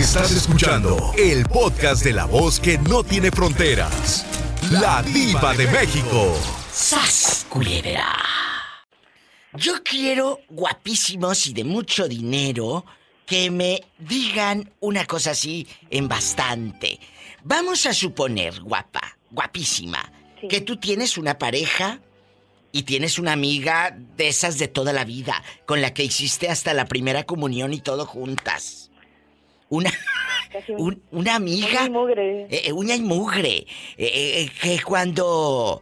Estás escuchando el podcast de la voz que no tiene fronteras. La diva de México. ¡Sas, culebra! Yo quiero guapísimos y de mucho dinero que me digan una cosa así en bastante. Vamos a suponer, guapa, guapísima, que tú tienes una pareja y tienes una amiga de esas de toda la vida, con la que hiciste hasta la primera comunión y todo juntas. Una, una amiga. Uña y mugre. Eh, eh, uña y mugre. Eh, que cuando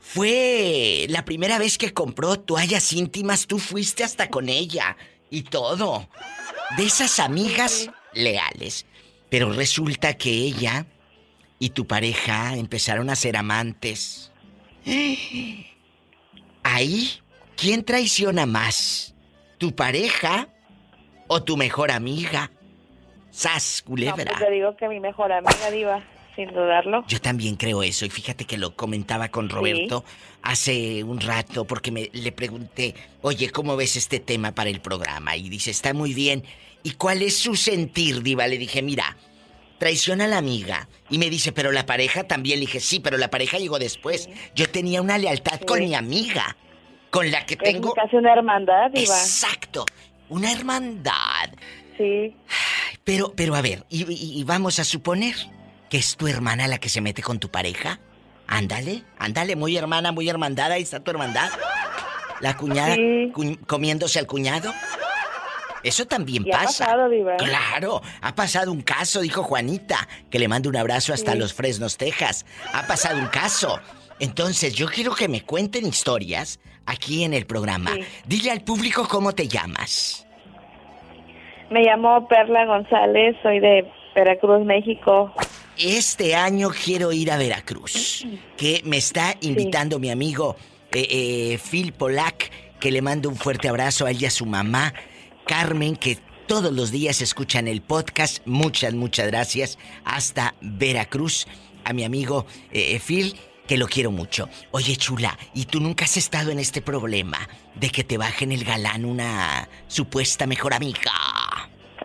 fue la primera vez que compró toallas íntimas, tú fuiste hasta con ella y todo. De esas amigas leales. Pero resulta que ella y tu pareja empezaron a ser amantes. Ahí, ¿quién traiciona más? ¿Tu pareja o tu mejor amiga? Sas, culebra. No, pues te digo que mi mejor amiga, Diva, sin dudarlo. Yo también creo eso, y fíjate que lo comentaba con Roberto hace un rato, porque me, le pregunté, oye, ¿cómo ves este tema para el programa? Y dice, está muy bien. ¿Y cuál es su sentir, Diva? Le dije, mira, traiciona a la amiga. Y me dice, pero la pareja también. Le dije, sí, pero la pareja llegó después. Yo tenía una lealtad con mi amiga, con la que tengo... Es casi una hermandad, Diva. Exacto, una hermandad. Sí. Pero, pero a ver, y, vamos a suponer que es tu hermana la que se mete con tu pareja. Ándale, ándale, muy hermana, muy hermandad, ahí está tu hermandad. La cuñada comiéndose al cuñado. Eso también pasa. Ha pasado, Claro, ha pasado un caso, dijo Juanita, que le mando un abrazo hasta los Fresnos, Texas. Ha pasado un caso. Entonces, yo quiero que me cuenten historias aquí en el programa. Dile al público cómo te llamas. Me llamo Perla González, soy de Veracruz, México. Este año quiero ir a Veracruz, que me está invitando mi amigo eh, eh, Phil Polak, que le mando un fuerte abrazo a ella y a su mamá, Carmen, que todos los días escuchan el podcast. Muchas, muchas gracias. Hasta Veracruz, a mi amigo eh, Phil que lo quiero mucho. Oye, chula, ¿y tú nunca has estado en este problema de que te bajen el galán una supuesta mejor amiga?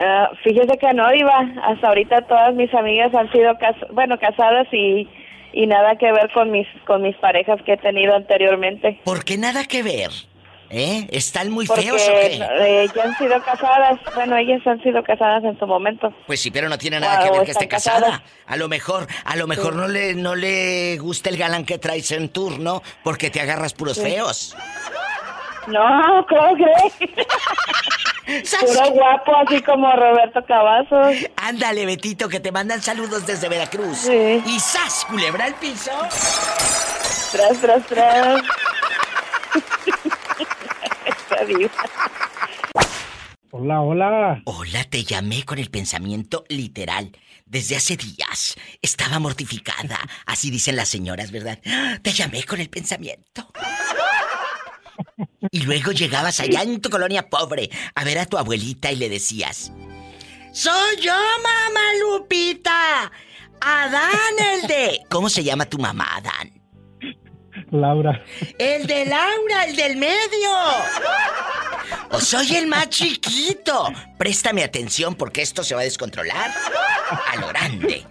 Ah, fíjese que no, Diva. Hasta ahorita todas mis amigas han sido, bueno, casadas y, y nada que ver con mis, con mis parejas que he tenido anteriormente. ¿Por qué nada que ver? ¿Eh? ¿Están muy feos o qué? Eh, ya han sido casadas. Bueno, ellas han sido casadas en su momento. Pues sí, pero no tiene nada que ver que esté casada. A lo mejor, a lo mejor no le no le gusta el galán que traes en turno porque te agarras puros feos. No, ¿cómo crees? Puro guapo, así como Roberto Cavazos. Ándale, Betito, que te mandan saludos desde Veracruz. Sí. Y ¡zas! Culebra el piso. Tras, tras, tras. Hola, hola. Hola, te llamé con el pensamiento literal. Desde hace días estaba mortificada. Así dicen las señoras, ¿verdad? Te llamé con el pensamiento. Y luego llegabas allá en tu colonia pobre a ver a tu abuelita y le decías: ¡Soy yo, mamá Lupita! ¡Adán el de! ¿Cómo se llama tu mamá, Adán? Laura. El de Laura, el del medio. O soy el más chiquito. Préstame atención porque esto se va a descontrolar a lo grande.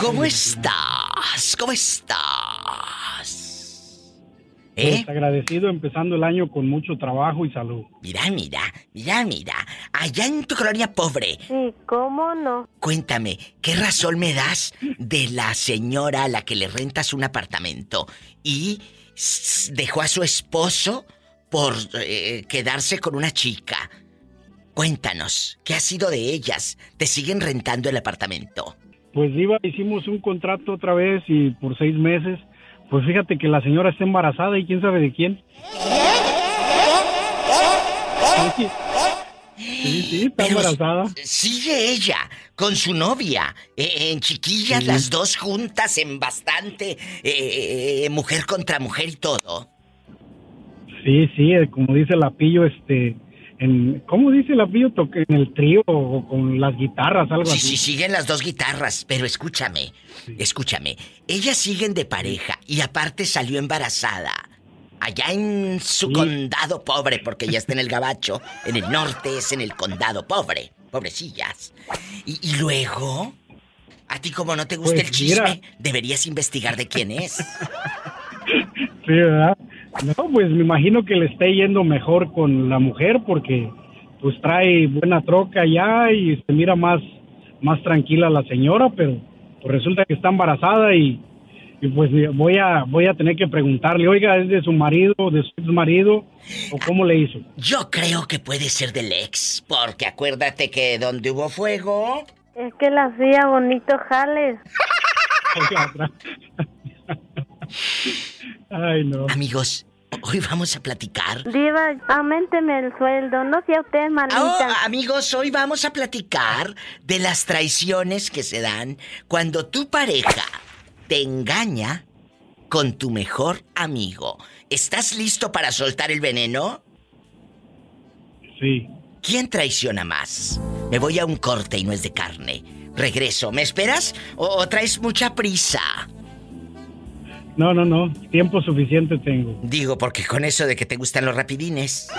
¿Cómo estás? ¿Cómo estás? ¿Eh? Pues agradecido empezando el año con mucho trabajo y salud. Mira, mira, mira, mira. Allá en tu colonia pobre. Sí, ¿cómo no? Cuéntame, ¿qué razón me das de la señora a la que le rentas un apartamento y dejó a su esposo por eh, quedarse con una chica? Cuéntanos, ¿qué ha sido de ellas? ¿Te siguen rentando el apartamento? Pues iba, hicimos un contrato otra vez y por seis meses pues fíjate que la señora está embarazada y quién sabe de quién. Sí, sí, está embarazada. Sigue ella con su novia, eh, en chiquillas, las dos juntas, en bastante eh, mujer contra mujer y todo. Sí, sí, como dice la pillo, ¿cómo dice la? Toque en el trío o con las guitarras, algo así. Sí, siguen las dos guitarras, pero escúchame, escúchame. Ellas siguen de pareja y aparte salió embarazada. Allá en su condado pobre, porque ya está en el gabacho, en el norte es en el condado pobre, pobrecillas. ¿Y, luego? A ti como no te gusta pues el chisme, deberías investigar de quién es. sí, ¿verdad? No, pues me imagino que le esté yendo mejor con la mujer porque pues trae buena troca ya y se mira más, más tranquila la señora, pero pues resulta que está embarazada y, pues voy a, voy a tener que preguntarle, oiga, ¿es de su marido, de su marido o cómo le hizo? Yo creo que puede ser del ex, porque acuérdate que donde hubo fuego... Es que la hacía bonito jales. Ay, no. Amigos, hoy vamos a platicar. Diva, aumenteme el sueldo, no sea usted malita. Oh, amigos, hoy vamos a platicar de las traiciones que se dan cuando tu pareja te engaña con tu mejor amigo. ¿Estás listo para soltar el veneno? Sí. ¿Quién traiciona más? Me voy a un corte y no es de carne. Regreso. ¿Me esperas o traes mucha prisa? No, no, no. Tiempo suficiente tengo. Digo, porque con eso de que te gustan los rapidines.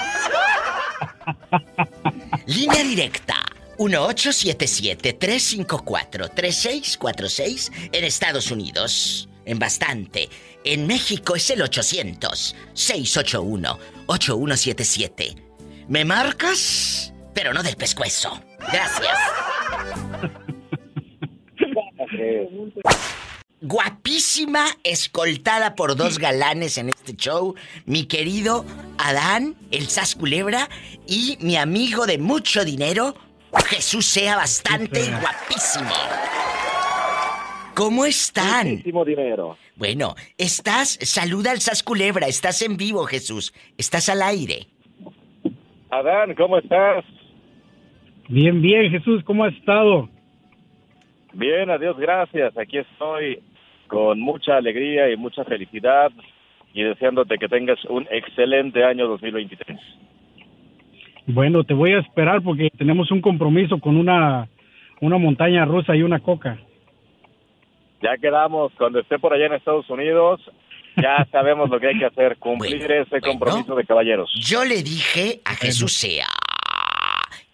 Línea directa. 1877-354-3646 en Estados Unidos. En bastante. En México es el 800-681-8177. ¿Me marcas? Pero no del pescuezo. Gracias. guapísima, escoltada por dos galanes en este show, mi querido Adán, el Sas Culebra, y mi amigo de mucho dinero, Jesús sea bastante guapísimo. ¿Cómo están? Muchísimo dinero. Bueno, estás, saluda al Sas Culebra, estás en vivo, Jesús, estás al aire. Adán, ¿cómo estás? Bien, bien, Jesús, ¿cómo has estado? Bien, adiós, gracias. Aquí estoy con mucha alegría y mucha felicidad y deseándote que tengas un excelente año 2023. Bueno, te voy a esperar porque tenemos un compromiso con una, una montaña rusa y una coca. Ya quedamos, cuando esté por allá en Estados Unidos, ya sabemos lo que hay que hacer, cumplir ese compromiso de caballeros. Yo le dije a Jesús sea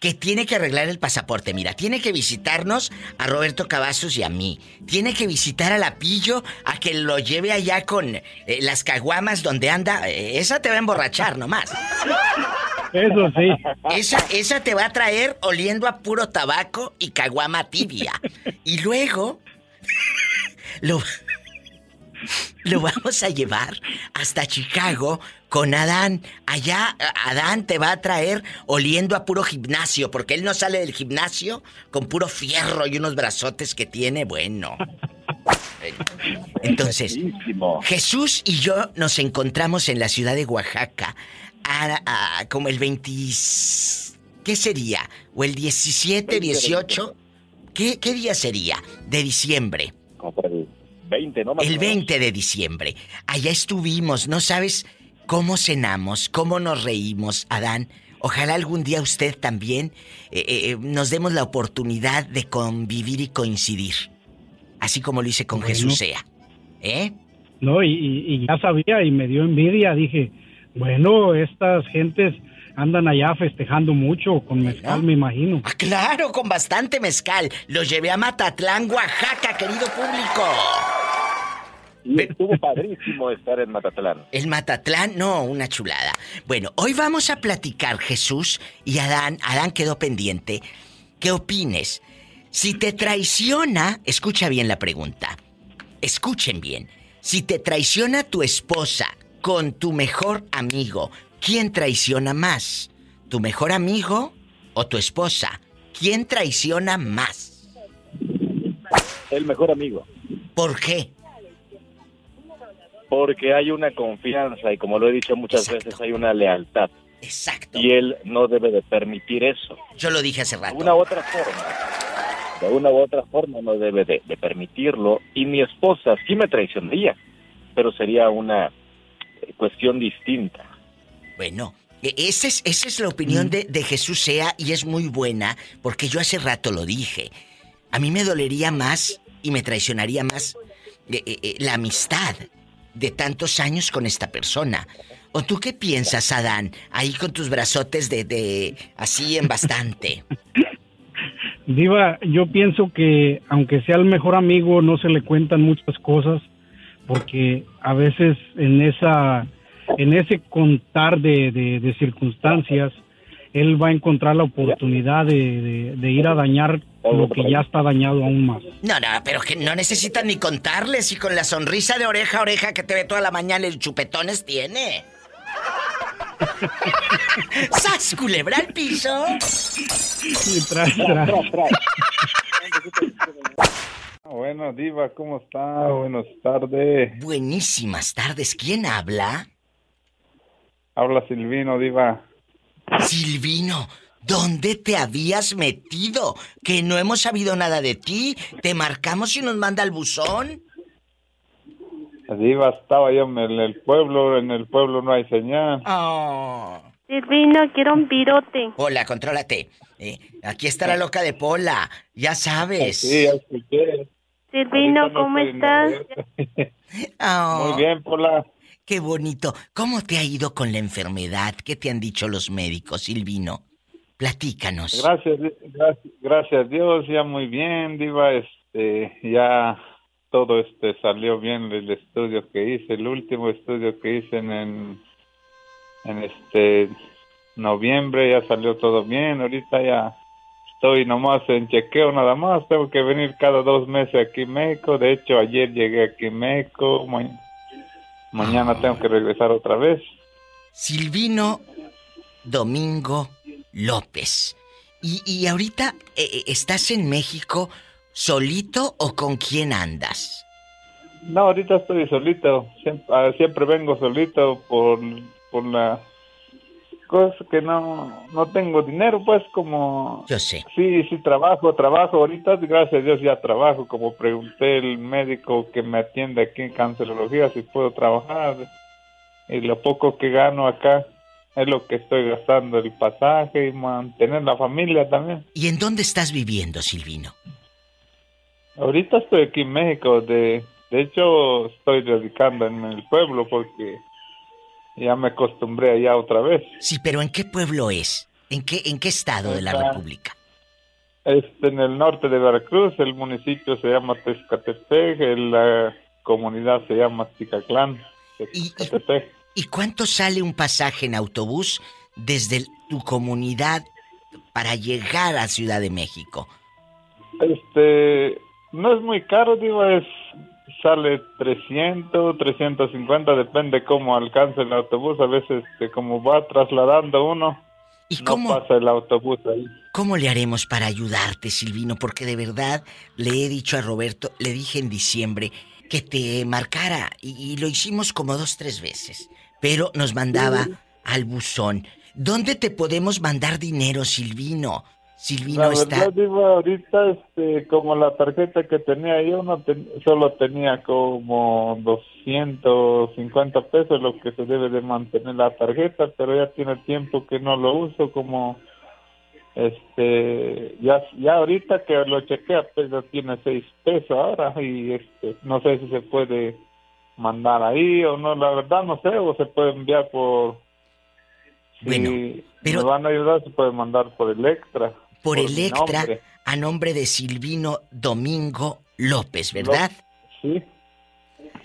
que tiene que arreglar el pasaporte. Mira, tiene que visitarnos a Roberto Cavazos y a mí. Tiene que visitar a Lapillo a que lo lleve allá con eh, las caguamas donde anda. Eh, esa te va a emborrachar nomás. Eso sí. Esa, esa te va a traer oliendo a puro tabaco y caguama tibia. Y luego lo, lo vamos a llevar hasta Chicago con Adán. Allá Adán te va a traer oliendo a puro gimnasio, porque él no sale del gimnasio con puro fierro y unos brazotes que tiene, bueno. Entonces, Jesús y yo nos encontramos en la ciudad de Oaxaca como el 20... ¿Qué sería? ¿O el 17, 18? ¿Qué, ¿Qué día sería? De diciembre. El 20, ¿no? el 20 de diciembre. Allá estuvimos, ¿no sabes? cómo cenamos, cómo nos reímos, Adán. Ojalá algún día usted también eh, eh, nos demos la oportunidad de convivir y coincidir. Así como lo hice con Jesús sea. ¿Eh? No, y, ya sabía y me dio envidia. Dije, bueno, estas gentes andan allá festejando mucho con mezcal, me imagino. Ah, claro, con bastante mezcal. Lo llevé a Matatlán, Oaxaca, querido público. Y estuvo padrísimo estar en Matatlán. El Matatlán, no, una chulada. Bueno, hoy vamos a platicar, Jesús y Adán. Adán quedó pendiente. ¿Qué opines? Si te traiciona, escucha bien la pregunta. Escuchen bien. Si te traiciona tu esposa con tu mejor amigo, ¿quién traiciona más? ¿Tu mejor amigo o tu esposa? ¿Quién traiciona más? El mejor amigo. ¿Por qué? porque hay una confianza y como lo he dicho muchas veces hay una lealtad. Exacto. Y él no debe de permitir eso. Yo lo dije hace rato. De una u otra forma. De una u otra forma no debe de, permitirlo. Y mi esposa sí me traicionaría, pero sería una cuestión distinta. Bueno, e, esa es, esa es la opinión mm. de, de Jesús Sea y es muy buena porque yo hace rato lo dije. A mí me dolería más y me traicionaría más eh, eh, la amistad, de tantos años con esta persona. ¿O tú qué piensas, Adán? Ahí con tus brazotes de, de así en bastante. Diva, yo pienso que aunque sea el mejor amigo, no se le cuentan muchas cosas, porque a veces en esa, en ese contar de, de, de circunstancias, él va a encontrar la oportunidad de, de- de ir a dañar lo que ya está dañado aún más. No, no, pero que no necesitan ni contarles y con la sonrisa de oreja a oreja que te ve toda la mañana el chupetones tiene. ¡Sas, culebra al piso! Y tras, tras. Bueno, Diva, ¿cómo está? Buenas tardes. Buenísimas tardes. ¿Quién habla? Habla Silvino, Diva. Silvino, ¿dónde te habías metido? Que no hemos sabido nada de ti. Te marcamos y nos manda al buzón. Diva, estaba yo en el pueblo, en el pueblo no hay señal. Oh. Silvino, quiero un pirote. Hola, contrólate. Eh, aquí está la loca de Pola. Ya sabes. Sí, escuché. Silvino, ¿cómo estás? Oh, Muy bien, Pola. Qué bonito. ¿Cómo te ha ido con la enfermedad? ¿Qué te han dicho los médicos, Silvino? Platícanos. Gracias, gracias, a Dios, ya muy bien, Diva. Este, ya todo este salió bien el estudio que hice, el último estudio que hice en, en, en este noviembre, ya salió todo bien. Ahorita ya estoy nomás en chequeo nada más, tengo que venir cada dos meses aquí en México. De hecho, ayer llegué aquí en México, mañana tengo que regresar otra vez. Silvino Domingo López. Y, y ahorita eh, eh, estás en México solito o con quién andas? No, ahorita estoy solito. Siempre, ah, siempre vengo solito por, por la cosa que no, no tengo dinero, pues como... Yo sé. Sí, sí, trabajo, trabajo. Ahorita, gracias a Dios, ya trabajo. Como pregunté el médico que me atiende aquí en cancerología si puedo trabajar. Y lo poco que gano acá es lo que estoy gastando, el pasaje y mantener la familia también. ¿Y en dónde estás viviendo, Silvino? Ahorita estoy aquí en México, de, de hecho estoy radicando en el pueblo porque ya me acostumbré allá otra vez. Sí, pero ¿en qué pueblo es? ¿En qué, en qué estado de la República? Este, en el norte de Veracruz, el municipio se llama Tezcatepec, la comunidad se llama Ticaclán. Y- Tezcatepec. ¿Y cuánto sale un pasaje en autobús desde el- tu comunidad para llegar a Ciudad de México? Este, no es muy caro, digo, es sale 300, 350, depende cómo alcance el autobús. A veces, este, como va trasladando uno, ¿Y no cómo, pasa el autobús ahí. cómo le haremos para ayudarte, Silvino? Porque de verdad le he dicho a Roberto, le dije en diciembre que te marcara y, y lo hicimos como dos, tres veces, pero nos mandaba al buzón. ¿Dónde te podemos mandar dinero, Silvino? Silvino La está... verdad, digo, ahorita, este, como la tarjeta que tenía yo, no ten- solo tenía como 250 pesos, lo que se debe de mantener la tarjeta, pero ya tiene tiempo que no lo uso, como, este, ya, ya ahorita que lo chequeé, apenas tiene 6 pesos ahora, y este, no sé si se puede mandar ahí o no, la verdad no sé, o se puede enviar por... Si Bueno, pero- me van a ayudar, se puede mandar por el extra por por el mi extra nombre. a nombre de Silvino Domingo López, ¿verdad? Sí.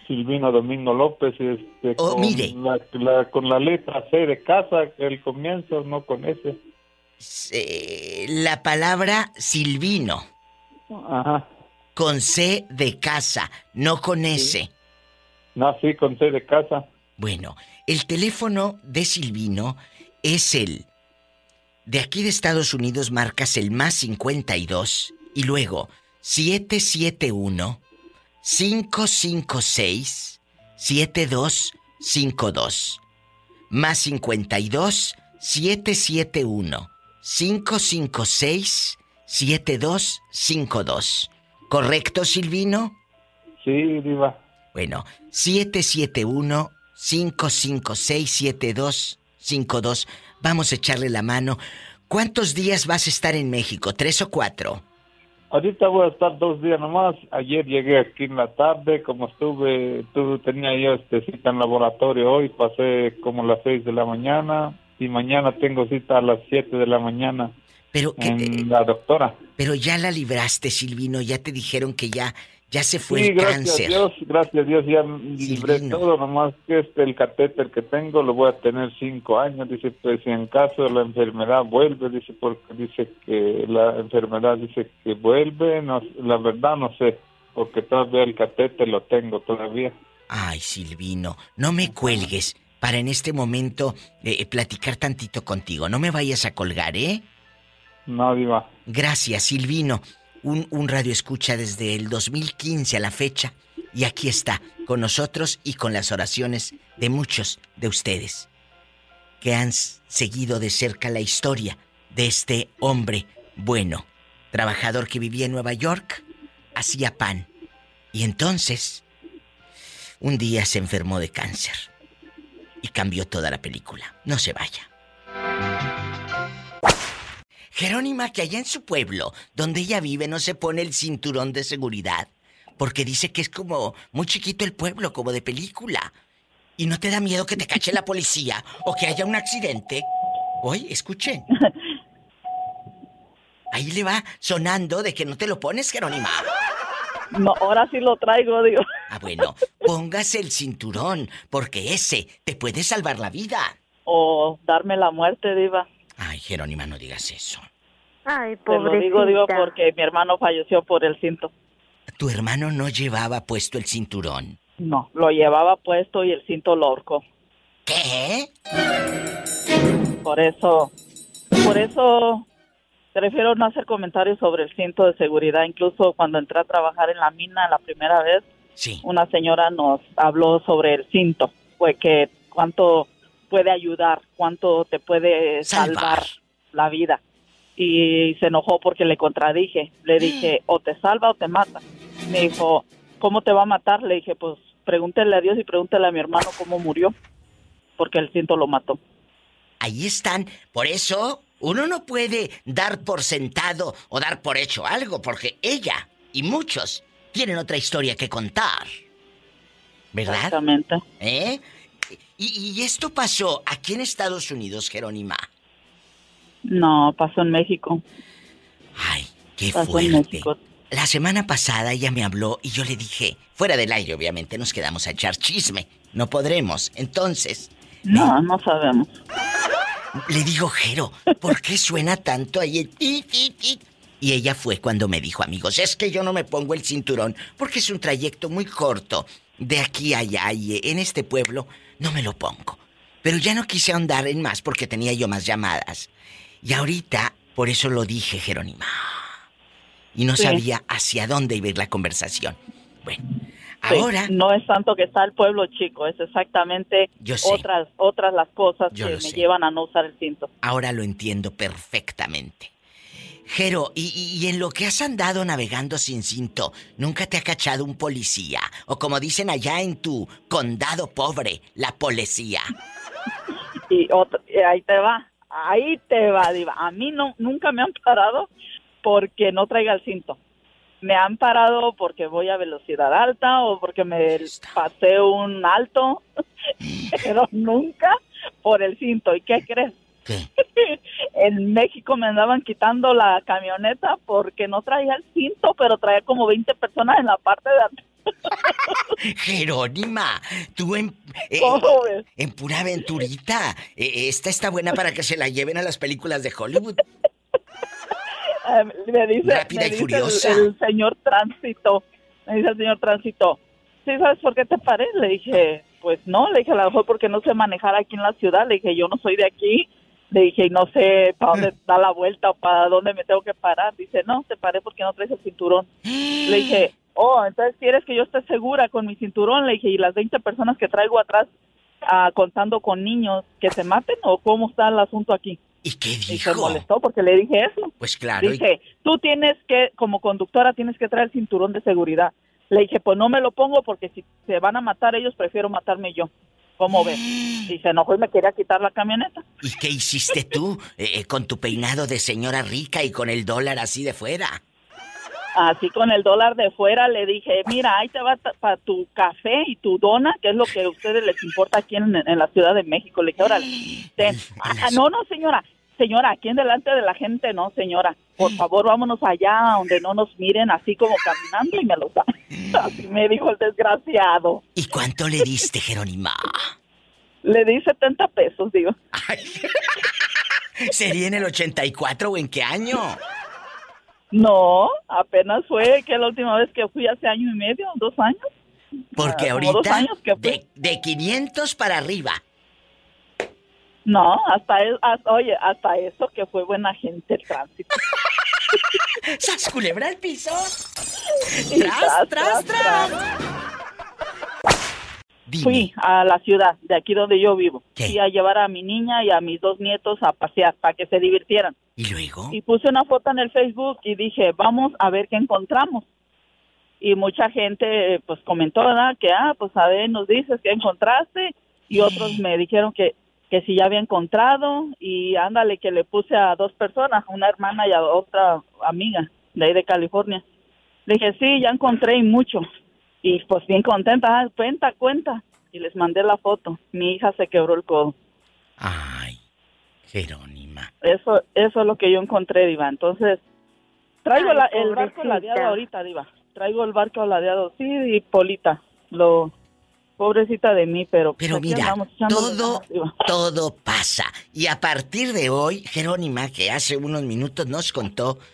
Silvino Domingo López, este, Oh, con, mire. La, la- con la letra C de casa, el comienzo, no con. Eh, la palabra Silvino Ajá. con C de casa, no con S. No, sí, con C de casa. Bueno, el teléfono de Silvino es el de aquí de Estados Unidos marcas el más 52 y luego 771 556 7252 más 52 771 556 7252 ¿Correcto, Silvino? Sí, Diva. Bueno, 771-556-7252. Vamos a echarle la mano. ¿Cuántos días vas a estar en México? ¿Tres o cuatro? Ahorita voy a estar dos días nomás. Ayer llegué aquí en la tarde, como estuve, tuve, tenía yo este cita en laboratorio hoy, pasé como las seis de la mañana y mañana tengo cita a las siete de la mañana. Pero que, en la doctora. Pero ya la libraste, Silvino, ya te dijeron que ya ya se fue sí, el gracias cáncer. a Dios, gracias a Dios, ya libré Silvino. todo, nomás que este, el catéter que tengo lo voy a tener cinco años, dice, pues si en caso la enfermedad vuelve, dice, porque dice que la enfermedad dice que vuelve, no, la verdad no sé, porque todavía el catéter lo tengo todavía. Ay, Silvino, no me cuelgues para en este momento eh, platicar tantito contigo. No me vayas a colgar, ¿eh? No, Diva. Gracias, Silvino. Un, radio escucha desde el 2015 a la fecha. Y aquí está, con nosotros y con las oraciones de muchos de ustedes que han seguido de cerca la historia de este hombre bueno, trabajador que vivía en Nueva York, hacía pan. Y entonces, un día se enfermó de cáncer. Y cambió toda la película. No se vaya. Jerónima, que allá en su pueblo, donde ella vive, no se pone el cinturón de seguridad. Porque dice que es como muy chiquito el pueblo, como de película. ¿Y no te da miedo que te cache la policía o que haya un accidente? Oye, escuchen. Ahí le va sonando de que no te lo pones, Jerónima. No, ahora sí lo traigo, digo. Ah, bueno, póngase el cinturón, porque ese te puede salvar la vida. O darme la muerte, diva. Ay, Jerónima, no digas eso. Ay, Te lo digo, digo, pobrecita. porque mi hermano falleció por el cinto. Tu hermano no llevaba puesto el cinturón. No, lo llevaba puesto y el cinto lo ahorcó. ¿Qué? Por eso, por eso prefiero no hacer comentarios sobre el cinto de seguridad. Incluso cuando entré a trabajar en la mina la primera vez, Sí. una señora nos habló sobre el cinto, fue que cuánto puede ayudar, cuánto te puede Salvar. salvar, la vida. Y se enojó porque le contradije. Le dije, o te salva o te mata. Me dijo, ¿cómo te va a matar? Le dije, pues pregúntele a Dios y pregúntele a mi hermano cómo murió, porque el cinto lo mató. Ahí están. Por eso uno no puede dar por sentado o dar por hecho algo, porque ella y muchos tienen otra historia que contar. ¿Verdad? Exactamente. ¿Eh? Y, y esto pasó aquí en Estados Unidos, Jerónima. No, pasó en México. Ay, qué Pasó fuerte. La semana pasada ella me habló y yo le dije, fuera del aire obviamente, nos quedamos a echar chisme. No podremos. Entonces, No, no sabemos. le digo, Jero, ¿por qué suena tanto ahí el ti, ti, ti? Y ella fue cuando me dijo, amigos, es que yo no me pongo el cinturón porque es un trayecto muy corto de aquí a allá y en este pueblo no me lo pongo. Pero ya no quise ahondar en más porque tenía yo más llamadas. Y ahorita, por eso lo dije, Jerónima. Y no Sí. sabía hacia dónde iba a ir la conversación. Bueno, Sí, ahora no es tanto que está el pueblo chico, es exactamente Yo sé. otras otras las cosas Yo que me sé. llevan a no usar el cinto. Ahora lo entiendo perfectamente. Jero, y, y- en lo que has andado navegando sin cinto, ¿nunca te ha cachado un policía? O como dicen allá en tu condado pobre, la policía. Y y ahí te va, ahí te va, diva. A mí no nunca me han parado porque no traiga el cinto. Me han parado porque voy a velocidad alta o porque me pasé un alto, pero nunca por el cinto. ¿Y qué crees? ¿Qué? En México me andaban quitando la camioneta porque no traía el cinto, pero traía como 20 personas en la parte de atrás. Jerónima, tú en, eh, en pura aventurita. eh, esta está buena para que se la lleven a las películas de Hollywood. Eh, me dice, Rápida me y dice furiosa. El, el señor tránsito, me dice el señor tránsito, ¿sí sabes por qué te paré? Le dije, pues no, le dije, a lo mejor porque no sé manejar aquí en la ciudad, le dije, yo no soy de aquí, le dije, y no sé para dónde da la vuelta o para dónde me tengo que parar. Dice, no, te paré porque no traes el cinturón. Le dije, oh, entonces quieres que yo esté segura con mi cinturón, le dije, y las 20 personas que traigo atrás ah, contando con niños que se maten o cómo está el asunto aquí. ¿Y qué Y se dijo? molestó porque le dije eso. Pues claro. y- Dije, tú tienes que, como conductora, tienes que traer el cinturón de seguridad. Le dije, pues no me lo pongo porque si se van a matar ellos, prefiero matarme yo. ¿Cómo ves? Y se enojó y me quería quitar la camioneta. ¿Y qué hiciste tú eh, eh, con tu peinado de señora rica y con el dólar así de fuera? Así con el dólar de fuera le dije, mira, ahí te va para tu café y tu dona, que es lo que a ustedes les importa aquí en, en la Ciudad de México. Le dije, órale, ten. En Ah, no, no, señora, señora, aquí en delante de la gente, no, señora. Por favor, vámonos allá donde no nos miren así como caminando y me lo da. Así me dijo el desgraciado. ¿Y cuánto le diste, Jerónima? Le di 70 pesos, digo. ¿Sería en el 84 o en qué año? No, apenas fue que la última vez que fui hace año y medio, dos años. Porque Ah, ahorita años que de, de 500 para arriba. No, hasta, e- hasta- oye, hasta eso que fue buena gente el tránsito. ¡Sas culebra al piso! Y ¡Tras, tras, tras! Fui a la ciudad, de aquí donde yo vivo. ¿Qué? Fui a llevar a mi niña y a mis dos nietos a pasear para que se divirtieran. ¿Y luego? Y puse una foto en el Facebook y dije, vamos a ver qué encontramos. Y mucha gente pues comentó, ¿verdad? Que, ah, pues a ver, nos dices qué encontraste. Y otros me dijeron que, que si ya había encontrado. Y ándale, que le puse a dos personas, una hermana y a otra amiga de ahí de California. Le dije, sí, ya encontré y mucho. Y pues bien contenta, ah, cuenta, cuenta. Y les mandé la foto. Mi hija se quebró el codo. Ay, Jerónima. Eso, eso es lo que yo encontré, Diva. Entonces, traigo Ay, la- el barco ladeado ahorita, Diva. Traigo el barco ladeado, sí, y Polita. Lo, pobrecita de mí, pero... pues, Pero mira, todo, todo pasa. Y a partir de hoy, Jerónima, que hace unos minutos nos contó...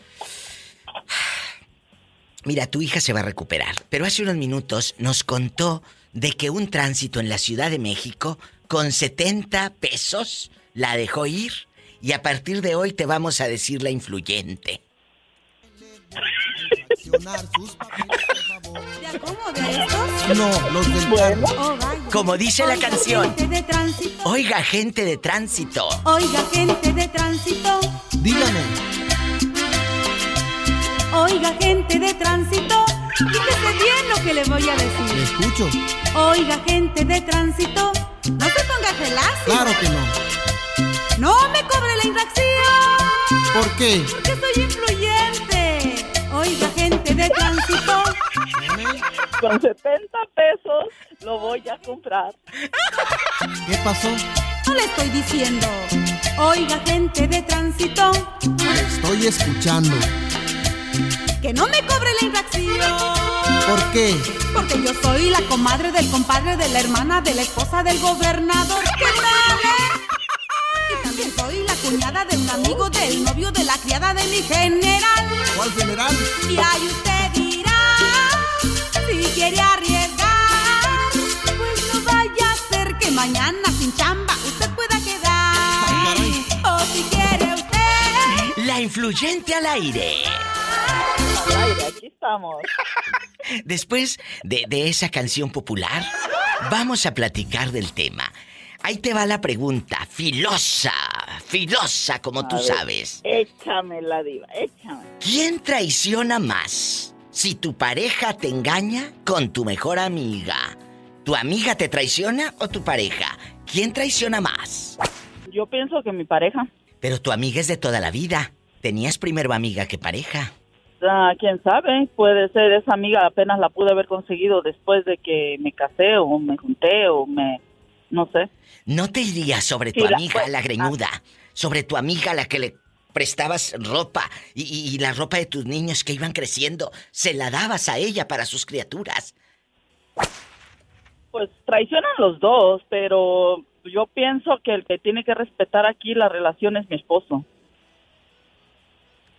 Mira, tu hija se va a recuperar, pero hace unos minutos nos contó de que un tránsito en la Ciudad de México con 70 pesos la dejó ir y a partir de hoy te vamos a decir la influyente. ¿Cómo de estos? No, los del Bueno, Oh. Como dice la canción. gente. Oiga, gente de tránsito. Oiga, gente de tránsito. Dígame, Oiga, gente de tránsito. Fíjese bien lo que le voy a le decir. escucho. Oiga, gente de tránsito. No se ponga geláceo. Claro que no. No me cobre la infracción. ¿Por qué? Que soy influyente. Oiga, gente de tránsito. Con 70 pesos lo voy a comprar. ¿Qué pasó? No le estoy diciendo. Oiga, gente de tránsito. Le estoy escuchando. Que no me cobre la infracción. ¿Por qué? Porque yo soy la comadre del compadre de la hermana de la esposa del gobernador. ¿Qué tal? eh? Y también soy la cuñada de un amigo del novio de la criada de mi general. ¿Cuál general? Y ahí usted si quiere arriesgar, pues no vaya a ser que mañana sin chamba usted pueda quedar. O si quiere usted. La influyente al aire. Al aire, aquí estamos. Después de, de esa canción popular, vamos a platicar del tema. Ahí te va la pregunta, filosa, filosa como tú ver, sabes. Échame la diva, échame. ¿Quién traiciona más? Si tu pareja te engaña con tu mejor amiga. ¿Tu amiga te traiciona o tu pareja? ¿Quién traiciona más? Yo pienso que mi pareja, Pero tu amiga es de toda la vida. Tenías primero amiga que pareja. ah, quién sabe, puede ser esa amiga apenas la pude haber conseguido después de que me casé o me junté o me, no sé. ¿No te irías sobre tu Sí, la- amiga, pues, la greñuda? Sobre tu amiga, la que le prestabas ropa y, y- y la ropa de tus niños que iban creciendo, se la dabas a ella para sus criaturas. Pues traicionan los dos, pero yo pienso que el que tiene que respetar aquí la relación es mi esposo.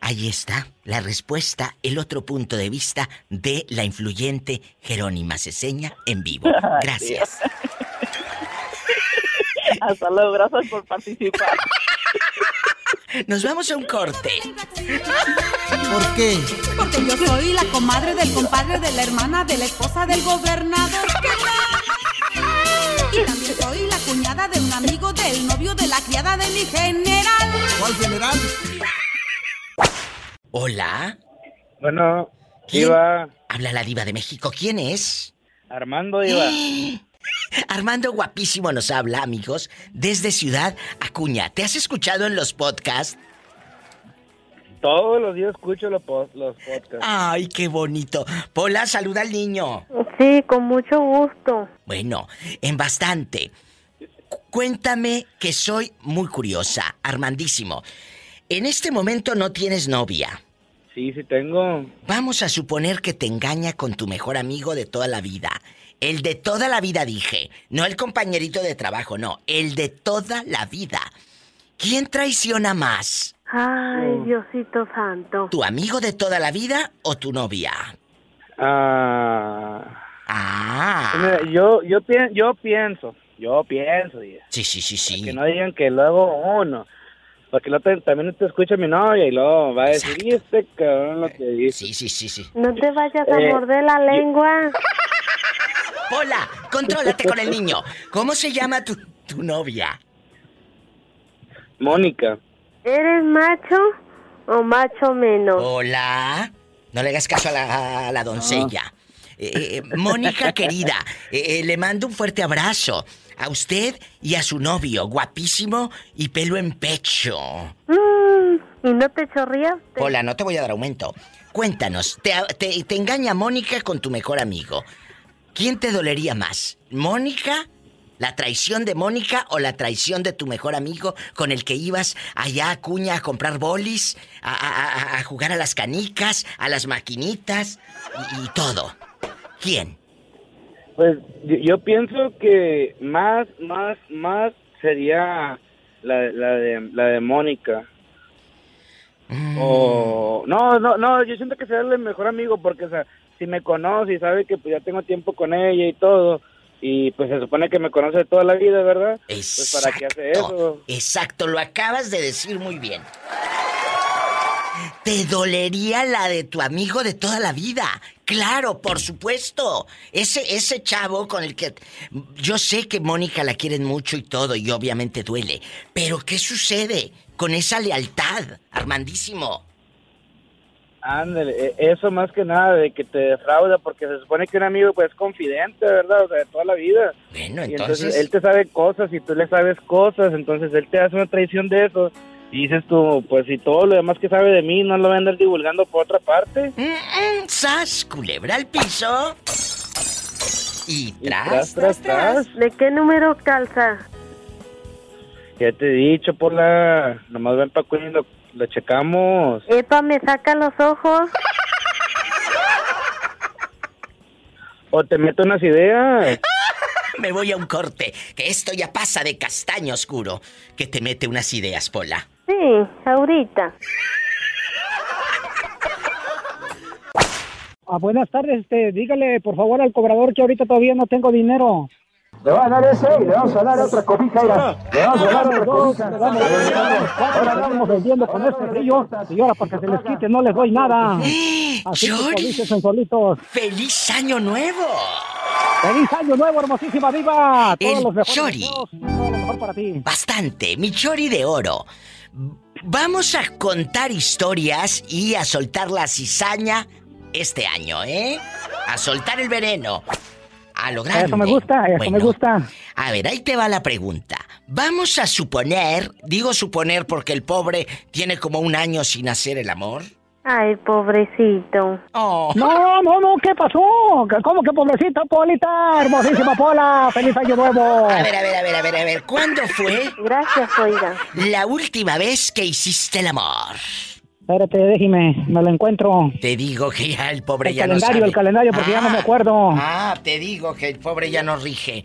Ahí está la respuesta, el otro punto de vista de la influyente Jerónima Ceseña en vivo. Gracias. Hasta luego, gracias por participar. Nos vamos a un corte. ¿Por qué? Porque yo soy la comadre del compadre de la hermana de la esposa del gobernador. ¿Qué tal? Y también soy la cuñada de un amigo del novio de la criada de mi general. ¿Cuál general? Hola. Bueno, ¿Quién? Diva, Habla la diva de México. ¿Quién es? Armando Diva. Armando Guapísimo nos habla, amigos, desde Ciudad Acuña. ¿Te has escuchado en los podcasts? Todos los días escucho los, po- los podcasts. Ay, qué bonito. Pola, saluda al niño. Sí, con mucho gusto. Bueno, en bastante. cuéntame que soy muy curiosa, Armandísimo. En este momento no tienes novia. Sí, sí tengo. Vamos a suponer que te engaña con tu mejor amigo de toda la vida. El de toda la vida dije, no el compañerito de trabajo, no, el de toda la vida. ¿Quién traiciona más? Ay, Diosito santo. ¿Tu amigo de toda la vida o tu novia? Ah. Ah. Mira, yo, yo, pien- yo pienso, yo pienso, diga, Sí, sí, sí, sí. que no digan que luego uno, porque luego te- también te escucha mi novia y luego va a decir, y este cabrón lo que dice. Sí, sí, sí, sí. No te vayas a Eh, morder la lengua. Pola, contrólate con el niño. ¿Cómo se llama tu, tu novia? Mónica. ¿Eres macho o macho menos? Hola. No le hagas caso a la, a la doncella. Eh, eh, Mónica querida, eh, eh, le mando un fuerte abrazo a usted y a su novio, guapísimo y pelo en pecho. Mm, ¿Y no te chorrías? Hola, no te voy a dar aumento. Cuéntanos, te, te- te engaña Mónica con tu mejor amigo. ¿Quién te dolería más? ¿Mónica? ¿La traición de Mónica o la traición de tu mejor amigo con el que ibas allá a Cuña a comprar bolis, a, a- a- a jugar a las canicas, a las maquinitas y, y todo? ¿Quién? Pues yo, yo pienso que más, más, más sería la, la de la de Mónica. O no, no, no, yo siento que será el mejor amigo porque o sea, si me conoce y sabe que pues ya tengo tiempo con ella y todo y pues se supone que me conoce toda la vida, ¿verdad? Pues para qué hace eso. Exacto, lo acabas de decir muy bien. ¿Te dolería la de tu amigo de toda la vida? Claro, por supuesto. Ese, ese chavo con el que... Yo sé que Mónica la quieren mucho y todo, y obviamente duele. Pero ¿qué sucede con esa lealtad, Armandísimo? Ándale, e- eso más que nada de que te defrauda porque se supone que un amigo pues es confidente, ¿verdad? O sea, de toda la vida. Bueno, Y entonces... entonces él te sabe cosas y tú le sabes cosas, entonces él te hace una traición de eso. Y dices tú, pues si todo lo demás que sabe de mí no lo va a andar divulgando por otra parte. Mm, ¡Sas! Culebra al piso. Y tras, tras, tras. ¿De qué número calza? Ya te he dicho, por la... Nomás ven para y lo, lo checamos. Epa, me saca los ojos. O te meto unas ideas. Me voy a un corte, que esto ya pasa de castaño oscuro, que te mete unas ideas, Pola. Sí, ahorita. Ah, buenas tardes, este, dígale por favor al cobrador que ahorita todavía no tengo dinero. Le van a dar ese y le vamos a dar otra cobija. Le vamos a dar otra cobija. Ahora estamos vendiendo con este y ahora para que se les quite no les doy nada. Así que Chori. cobíjense solitos. ¡Feliz año nuevo! ¡Feliz año nuevo, hermosísima diva! Todos El los mejores Chori. deseos, todo lo mejor para ti. Bastante, mi chori de oro. Vamos a contar historias y a soltar la cizaña este año, ¿eh? A soltar el veneno. A lo grande. Eso me gusta, eso me gusta. A ver, ahí te va la pregunta. Vamos a suponer, digo suponer porque el pobre tiene como un año sin hacer el amor. Ay, pobrecito. Oh. No, no, no, ¿qué pasó? ¿Cómo que pobrecita Polita? Hermosísima Pola, feliz año nuevo. A ver, a ver, a ver, a ver, a ver, ¿cuándo fue Gracias, oiga. la última vez que hiciste el amor? Espérate, déjeme, me lo encuentro. Te digo que ya el pobre El ya calendario, no sabe. el calendario, porque ya no me acuerdo. Ah, te digo que el pobre ya no rige.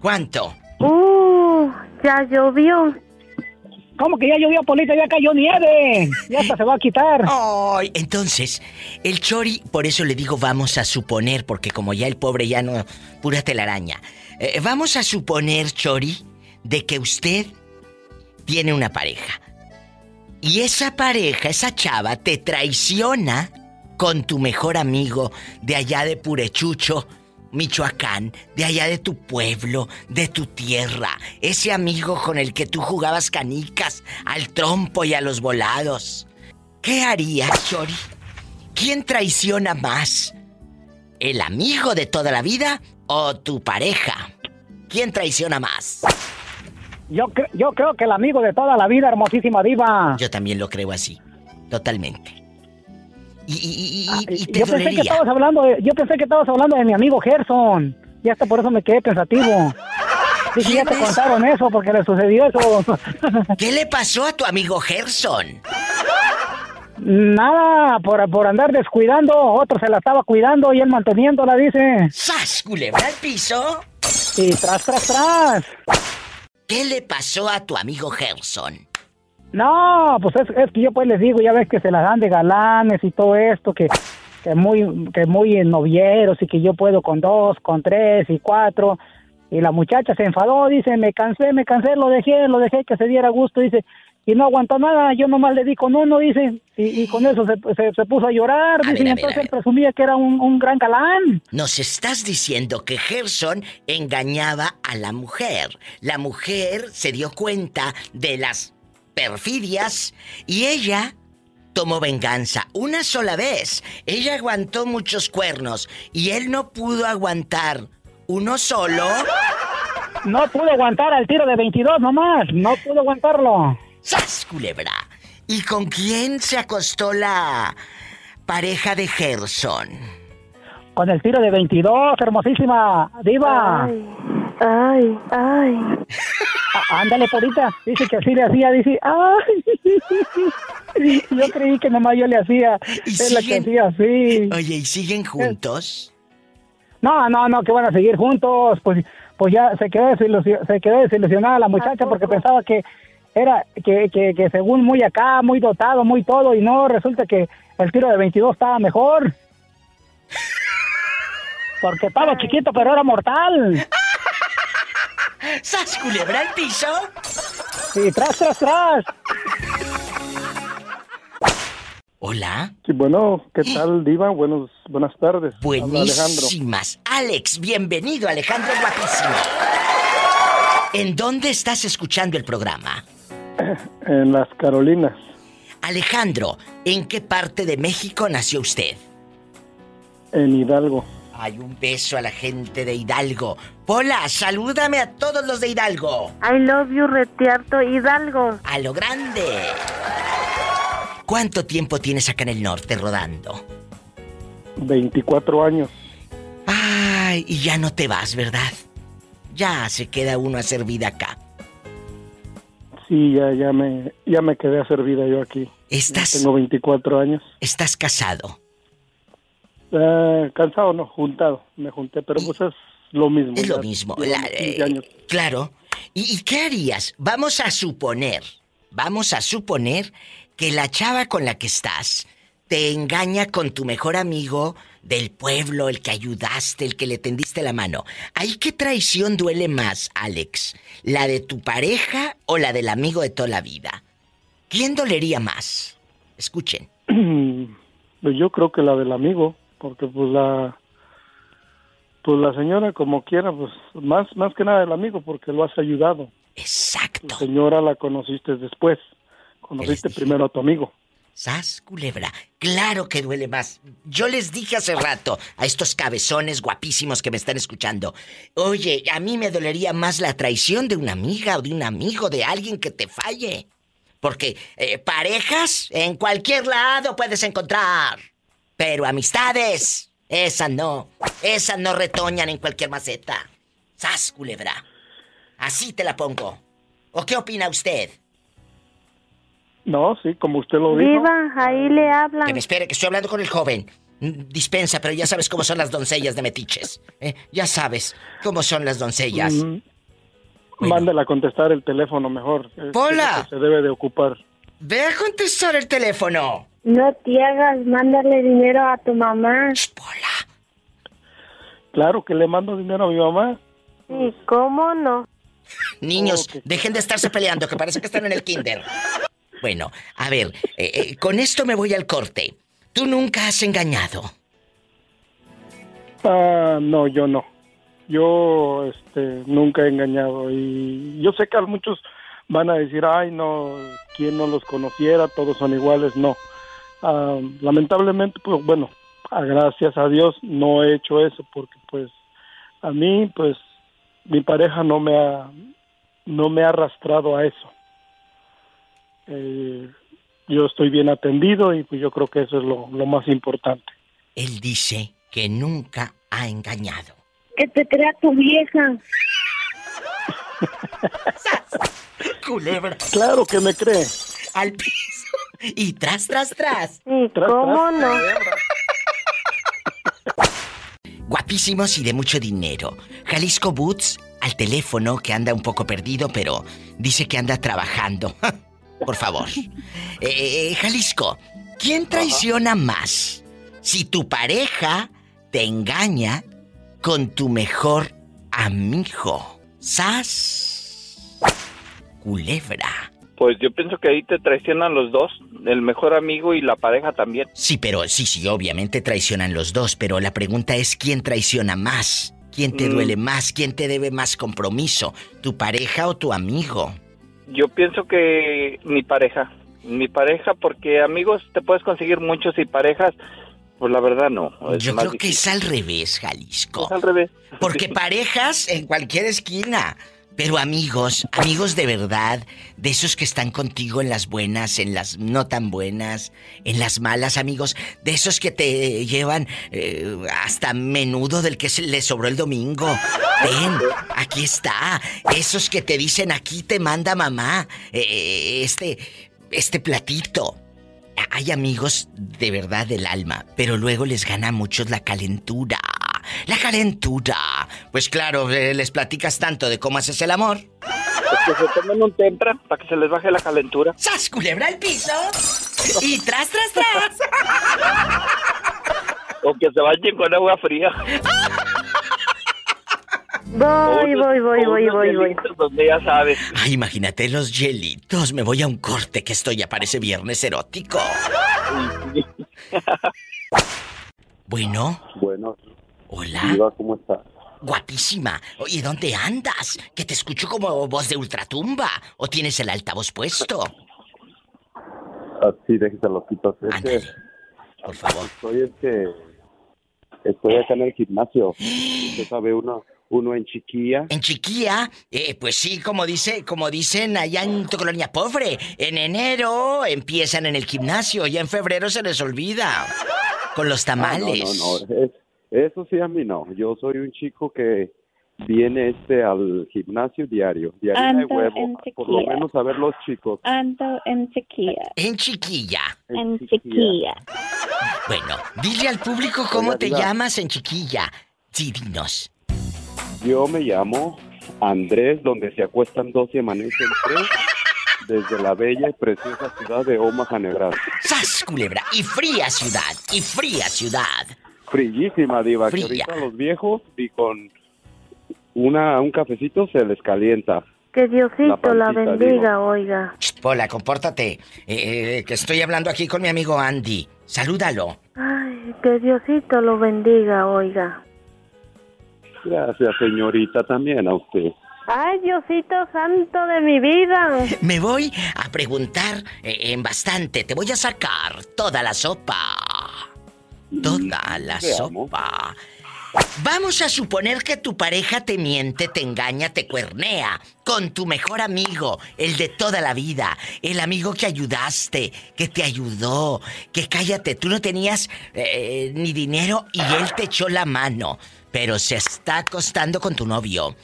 ¿Cuánto? Uh, ya llovió. ¿Cómo que ya llovió, Polita? Ya cayó nieve. Ya hasta se va a quitar. Ay, entonces, el Chori, por eso le digo vamos a suponer, porque como ya el pobre ya no, pura telaraña. Eh, vamos a suponer, Chori, de que usted tiene una pareja. Y esa pareja, esa chava, te traiciona con tu mejor amigo de allá de Purechucho, Michoacán, de allá de tu pueblo, de tu tierra. Ese amigo con el que tú jugabas canicas, al trompo y a los volados. ¿Qué harías, Chori? ¿Quién traiciona más? ¿El amigo de toda la vida o tu pareja? ¿Quién traiciona más? Yo, cre- yo creo que el amigo de toda la vida, hermosísima diva. Yo también lo creo así. Totalmente. Y, y- y- te Ah, Yo pensé que estabas hablando de, yo pensé que estabas hablando de mi amigo Gerson. Y hasta por eso me quedé pensativo. Dice, ya te contaron eso porque le sucedió eso. ¿Qué le pasó a tu amigo Gerson? Nada, por, por andar descuidando, otro se la estaba cuidando y él manteniéndola, dice. ¡Sas, culebra al piso! Y tras, tras, tras. ¿Qué le pasó a tu amigo Gerson? No, pues es, es que yo pues les digo, ya ves que se las dan de galanes y todo esto, que, que muy, que muy novieros y que yo puedo con dos, con tres y cuatro. Y la muchacha se enfadó, dice, me cansé, me cansé, lo dejé, lo dejé que se diera gusto, dice, y no aguantó nada, yo nomás le di con uno, dice, y, y con eso se, se, se puso a llorar, A dice, ver, y ver, entonces presumía que era un, un gran galán. Nos estás diciendo que Gerson engañaba a la mujer. La mujer se dio cuenta de las perfidias y ella tomó venganza una sola vez. Ella aguantó muchos cuernos y él no pudo aguantar uno solo. No pudo aguantar al tiro de 22 nomás, no pudo aguantarlo. ¡Sas, culebra! ¿Y con quién se acostó la pareja de Gerson? Con el tiro de 22, hermosísima diva. Ay, ay. Á- Ándale, porita. Dice que así le hacía, dice, ay. Yo creí que nomás yo le hacía. ¿Y Es la que hacía así. Oye, ¿y siguen juntos? No, no, no, que van a seguir juntos. Pues, pues ya se quedó, se quedó desilusionada la muchacha porque pensaba que era, que, que, que según muy acá, muy dotado, muy todo, y no, resulta que el tiro de 22 estaba mejor. Porque estaba chiquito, pero era mortal. ¡Sas, culebra piso! Y tras, tras, tras. Hola. Sí, bueno, ¿qué tal, Diva? Buenos, buenas tardes. Alejandro. Buenísimas. Alex, bienvenido, Alejandro guapísimo. ¿En dónde estás escuchando el programa? En las Carolinas, Alejandro, ¿en qué parte de México nació usted? en Hidalgo. Hay un beso a la gente de Hidalgo. Pola, salúdame a todos los de Hidalgo. I love you, Retiarto Hidalgo. A lo grande. ¿Cuánto tiempo tienes acá en el norte rodando? 24 años. Ay, y ya no te vas, ¿verdad? Ya se queda uno a hacer vida acá. Sí, ya, ya me, ya me quedé a hacer vida yo aquí. ¿Estás- Tengo 24 años. ¿Estás casado? Eh, cansado, no, juntado. Me junté, pero pues es lo mismo. Es lo ya mismo. llevo la- 15 eh, años. claro. ¿Y, y qué harías? Vamos a suponer, vamos a suponer que la chava con la que estás te engaña con tu mejor amigo del pueblo, el que ayudaste, el que le tendiste la mano. ¿Ahí qué traición duele más, Alex? ¿La de tu pareja o la del amigo de toda la vida? ¿Quién dolería más? Escuchen. Pues yo creo que la del amigo, porque pues la pues la señora como quiera, pues más más que nada el amigo porque lo has ayudado. Exacto. La señora la conociste después. Conociste primero a tu amigo. Sas, culebra. Claro que duele más. Yo les dije hace rato a estos cabezones guapísimos que me están escuchando. Oye, a mí me dolería más la traición de una amiga o de un amigo, de alguien que te falle. Porque eh, parejas en cualquier lado puedes encontrar. Pero amistades, esas no. Esas no retoñan en cualquier maceta. Sas, culebra. Así te la pongo. ¿O qué opina usted? No, sí, como usted lo dijo. Viva, ahí le hablan. Que me espere, que estoy hablando con el joven. Mm, Dispensa, pero ya sabes cómo son las doncellas de metiches. ¿eh? Ya sabes cómo son las doncellas. Mm, Mándela a contestar el teléfono mejor. Es- Pola. se debe de ocupar. Ve a contestar el teléfono. No te hagas, mándale dinero a tu mamá. Claro que le mando dinero a mi mamá. Sí, ¿cómo no? Niños, dejen de estarse peleando, que parece que están en el kinder. Bueno, a ver, eh, eh, con esto me voy al corte. Tú nunca has engañado. Ah, no, yo no. Yo este, nunca he engañado y yo sé que a muchos van a decir, ay, no, quien no los conociera, todos son iguales. No. Ah, lamentablemente, pues bueno, a gracias a Dios no he hecho eso porque pues a mí, pues mi pareja no me ha, no me ha arrastrado a eso. Eh, yo estoy bien atendido y pues yo creo que eso es lo, lo más importante. Él dice que nunca ha engañado. Que te crea tu vieja. Culebra. Claro que me cree. Al piso. Y tras, tras, tras. ¿Y Tras, cómo tras, no? Guapísimos y de mucho dinero. Jalisco Boots al teléfono que anda un poco perdido, pero dice que anda trabajando. Por favor. Eh, Jalisco, ¿quién traiciona más? Si tu pareja te engaña con tu mejor amigo. ¡Sas! Culebra. Pues yo pienso que ahí te traicionan los dos, el mejor amigo y la pareja también. Sí, pero sí, sí, obviamente traicionan los dos, pero la pregunta es quién traiciona más. ¿Quién te Mm. duele más? ¿Quién te debe más compromiso? ¿Tu pareja o tu amigo? Yo pienso que mi pareja, mi pareja, porque amigos te puedes conseguir muchos y parejas, pues la verdad no. es Yo creo que es al revés, Jalisco. Es al revés. Porque parejas en cualquier esquina. Pero amigos, amigos de verdad, de esos que están contigo en las buenas, en las no tan buenas, en las malas, amigos, de esos que te llevan eh, hasta menudo del que se le sobró el domingo. Ven, aquí está. Esos que te dicen aquí te manda mamá eh, este, este platito. Hay amigos de verdad del alma, pero luego les gana a muchos la calentura. La calentura. Pues claro, eh, les platicas tanto de cómo haces el amor. Que se tomen un tempra para que se les baje la calentura. ¡Sas, culebra al piso! Y tras, tras, tras. O que se bañen con agua fría. Voy, voy, voy, voy, voy, voy. Donde ya sabes. Ay, imagínate los hielitos. Me voy a un corte que esto ya parece viernes erótico. Bueno, Bueno, hola. Diva, ¿cómo estás? Guapísima. Oye, ¿dónde andas? Que te escucho como voz de ultratumba. ¿O tienes el altavoz puesto? Así, déjese los quitos. Es que por favor. Estoy, este, estoy acá en el gimnasio. Usted sabe, uno, uno en chiquilla. En Chiquilla, eh, pues sí, como dice, como dicen allá en tu colonia pobre, en enero empiezan en el gimnasio, ya en febrero se les olvida con los tamales. Ah, no, no, no. es- eso sí a mí no. Yo soy un chico que viene este al gimnasio diario, de harina de huevo, por lo menos a ver los chicos. Ando en Chiquilla. En Chiquilla. En Chiquilla. Bueno, dile al público cómo te llamas en Chiquilla. Sí, dinos. Yo me llamo Andrés, donde se acuestan dos y amanecen tres, desde la bella y preciosa ciudad de Omaha, Nebraska. ¡Sas, culebra! Y fría ciudad, y fría ciudad. Frillísima, diva, que Fría. ahorita a los viejos y con una un cafecito se les calienta. Que Diosito la, pancita, bendiga, oiga. Pola, compórtate. Eh, eh, que estoy hablando aquí con mi amigo Andy. Salúdalo. Ay, que Diosito lo bendiga, oiga. Gracias, señorita, también a usted. Ay, Diosito santo de mi vida. Me voy a preguntar eh, en bastante. Te voy a sacar toda la sopa. Toda la Te amo. sopa. Vamos a suponer que tu pareja te miente, te engaña, te cuernea con tu mejor amigo, el de toda la vida, el amigo que ayudaste, que te ayudó, que cállate, tú no tenías eh, ni dinero y él te echó la mano, pero se está acostando con tu novio.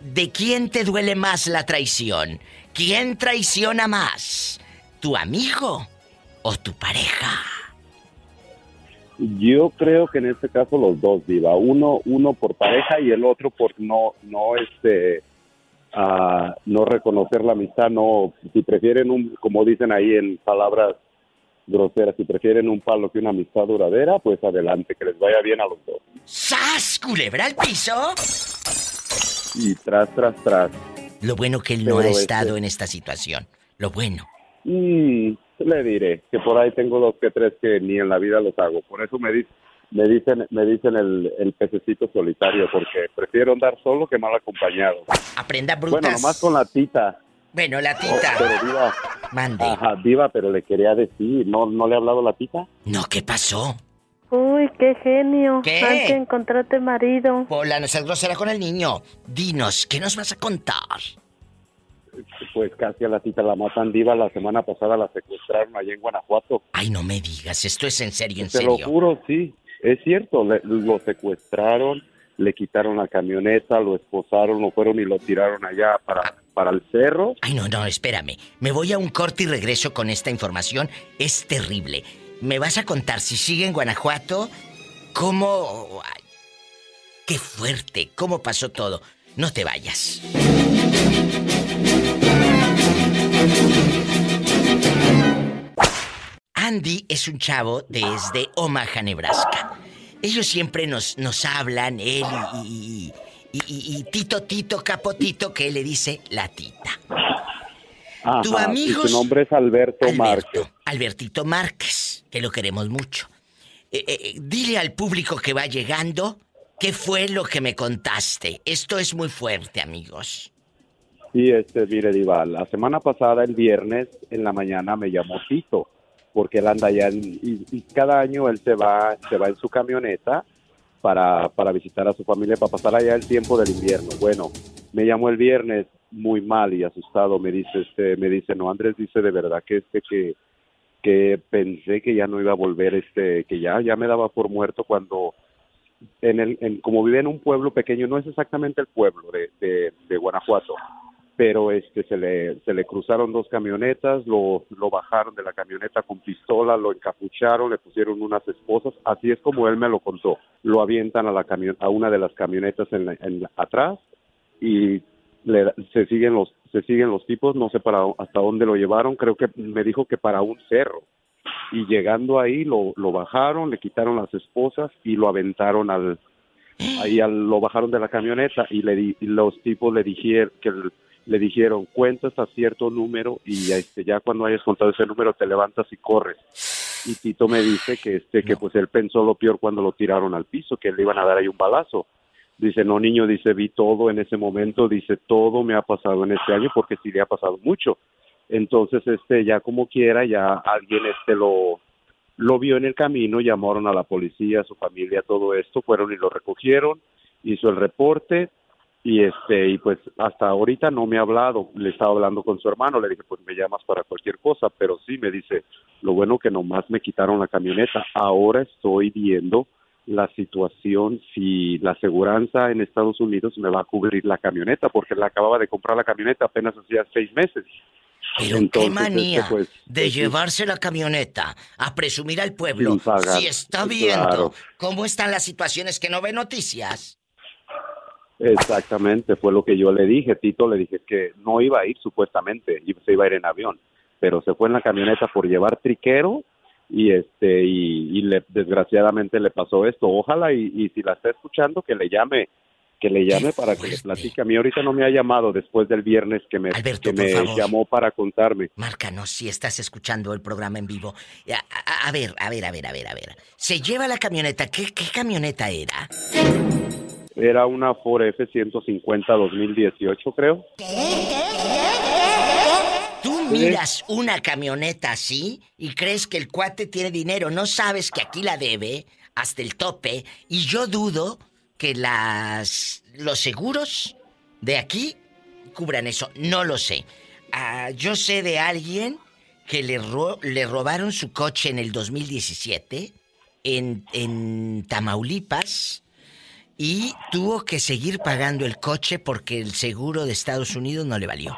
¿De quién te duele más la traición? ¿Quién traiciona más? ¿Tu amigo o tu pareja? Yo creo que en este caso los dos, diva, uno uno por pareja y el otro por no no este ah, no reconocer la amistad, no si prefieren un como dicen ahí en palabras groseras, si prefieren un palo que una amistad duradera, pues adelante, que les vaya bien a los dos. ¡Sas! ¿Culebra al piso? Y tras tras tras. Lo bueno que él no Pero ha este- estado en esta situación. Lo bueno. Mm, le diré que por ahí tengo dos que tres que ni en la vida los hago. Por eso me, di- me dicen me dicen el, el pececito solitario, porque prefiero andar solo que mal acompañado. Aprenda brutas. Bueno, nomás con la tita. Bueno, la Oh, tita. pero diva. Mande. Ajá, diva, pero le quería decir, ¿no, no le ha hablado la tita? No, ¿qué pasó? Uy, qué genio. ¿Qué? Hay que encontrarte marido. Pola, no seas grosera con el niño. Dinos, ¿qué nos vas a contar? Pues casi a la tita la matan diva. La semana pasada la secuestraron allá en Guanajuato. Ay, no me digas, esto es en serio, en Te lo serio. juro, sí. Es cierto, le- lo secuestraron, le quitaron la camioneta, lo esposaron, lo fueron y lo tiraron allá para, para el cerro. Ay, no, no, espérame. Me voy a un corte y regreso con esta información. Es terrible. Me vas a contar si sigue en Guanajuato, cómo... Qué fuerte, cómo pasó todo. No te vayas. Andy es un chavo desde Omaha, Nebraska. Ellos siempre nos, nos hablan, él y- y- y Tito Tito Capotito, que él le dice la tita. Tu Ajá, amigo y su nombre es Alberto, Márquez. Albertito Márquez, que lo queremos mucho. Eh, eh, dile al público que va llegando qué fue lo que me contaste. Esto es muy fuerte, amigos. Sí, este, mire, Diva, la semana pasada, el viernes, en la mañana me llamó Tito, porque él anda allá, en- y, y cada año él se va, se va en su camioneta para, para visitar a su familia, para pasar allá el tiempo del invierno. Bueno, me llamó el viernes muy mal y asustado, me dice, este, me dice, no, Andrés dice de verdad que este, que, que pensé que ya no iba a volver, este, que ya, ya me daba por muerto cuando en el, en, como vive en un pueblo pequeño, no es exactamente el pueblo de, de, de Guanajuato, pero este se le, se le cruzaron dos camionetas, lo, lo bajaron de la camioneta con pistola, lo encapucharon, le pusieron unas esposas, así es como él me lo contó. Lo avientan a la camion a una de las camionetas en, la- en la- atrás y le- se siguen los se siguen los tipos, no sé para hasta dónde lo llevaron, creo que me dijo que para un cerro. Y llegando ahí lo, lo bajaron, le quitaron las esposas y lo aventaron al ahí al- lo bajaron de la camioneta y le y los tipos le dijeron que el- le dijeron cuenta hasta cierto número y este, ya cuando hayas contado ese número te levantas y corres y Tito me dice que este que pues él pensó lo peor cuando lo tiraron al piso que le iban a dar ahí un balazo. Dice no niño dice vi todo en ese momento dice todo me ha pasado en este año porque sí le ha pasado mucho entonces este ya como quiera ya alguien este lo lo vio en el camino, llamaron a la policía, a su familia, todo esto, fueron y lo recogieron, hizo el reporte y este y pues hasta ahorita no me ha hablado, le estaba hablando con su hermano, le dije pues me llamas para cualquier cosa, pero sí me dice, lo bueno que nomás me quitaron la camioneta, ahora estoy viendo la situación si la aseguranza en Estados Unidos me va a cubrir la camioneta, porque le acababa de comprar la camioneta apenas hacía seis meses. Pero Entonces, qué manía este, pues, de llevarse la camioneta a presumir al pueblo. Pagar. Si está viendo Claro. cómo están las situaciones que no ve noticias. Exactamente, fue lo que yo le dije. Tito le dije que no iba a ir supuestamente, se iba a ir en avión, pero se fue en la camioneta por llevar triquero y este y, y le, desgraciadamente le pasó esto. Ojalá y, y si la está escuchando que le llame, que le llame para que le platique. A mí ahorita no me ha llamado después del viernes que me, que me llamó para contarme. Márcanos si estás escuchando el programa en vivo. A, a- a ver, a ver, a ver, a ver, a ver. Se lleva la camioneta. ¿Qué, qué camioneta era? Era una Ford F-150 2018, creo. Tú miras una camioneta así y crees que el cuate tiene dinero. No sabes que aquí la debe hasta el tope. Y yo dudo que las los seguros de aquí cubran eso. No lo sé. Ah, yo sé de alguien que le, ro- le robaron su coche en el 2017 en, en Tamaulipas y tuvo que seguir pagando el coche porque el seguro de Estados Unidos no le valió.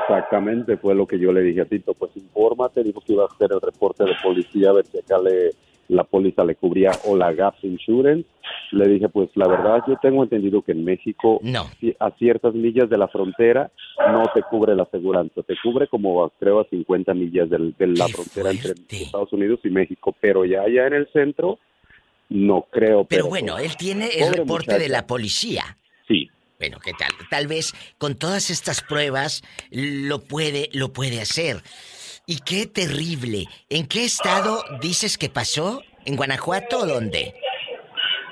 Exactamente, fue lo que yo le dije a Tito. Pues infórmate, dijo que iba a hacer el reporte de policía, a ver si acá le, la póliza le cubría o la GAP Insurance. Le dije, pues la verdad, yo tengo entendido que en México, ci- a ciertas millas de la frontera, no te cubre la aseguranza. Te cubre como, creo, a 50 millas del- de la frontera entre Estados Unidos y México. Pero ya allá en el centro, no creo. Pero Pero, bueno, pues, él tiene el reporte de la policía. Sí. Bueno, ¿qué tal? Tal vez con todas estas pruebas lo puede, lo puede hacer. Y qué terrible. ¿En qué estado dices que pasó? ¿En Guanajuato o dónde?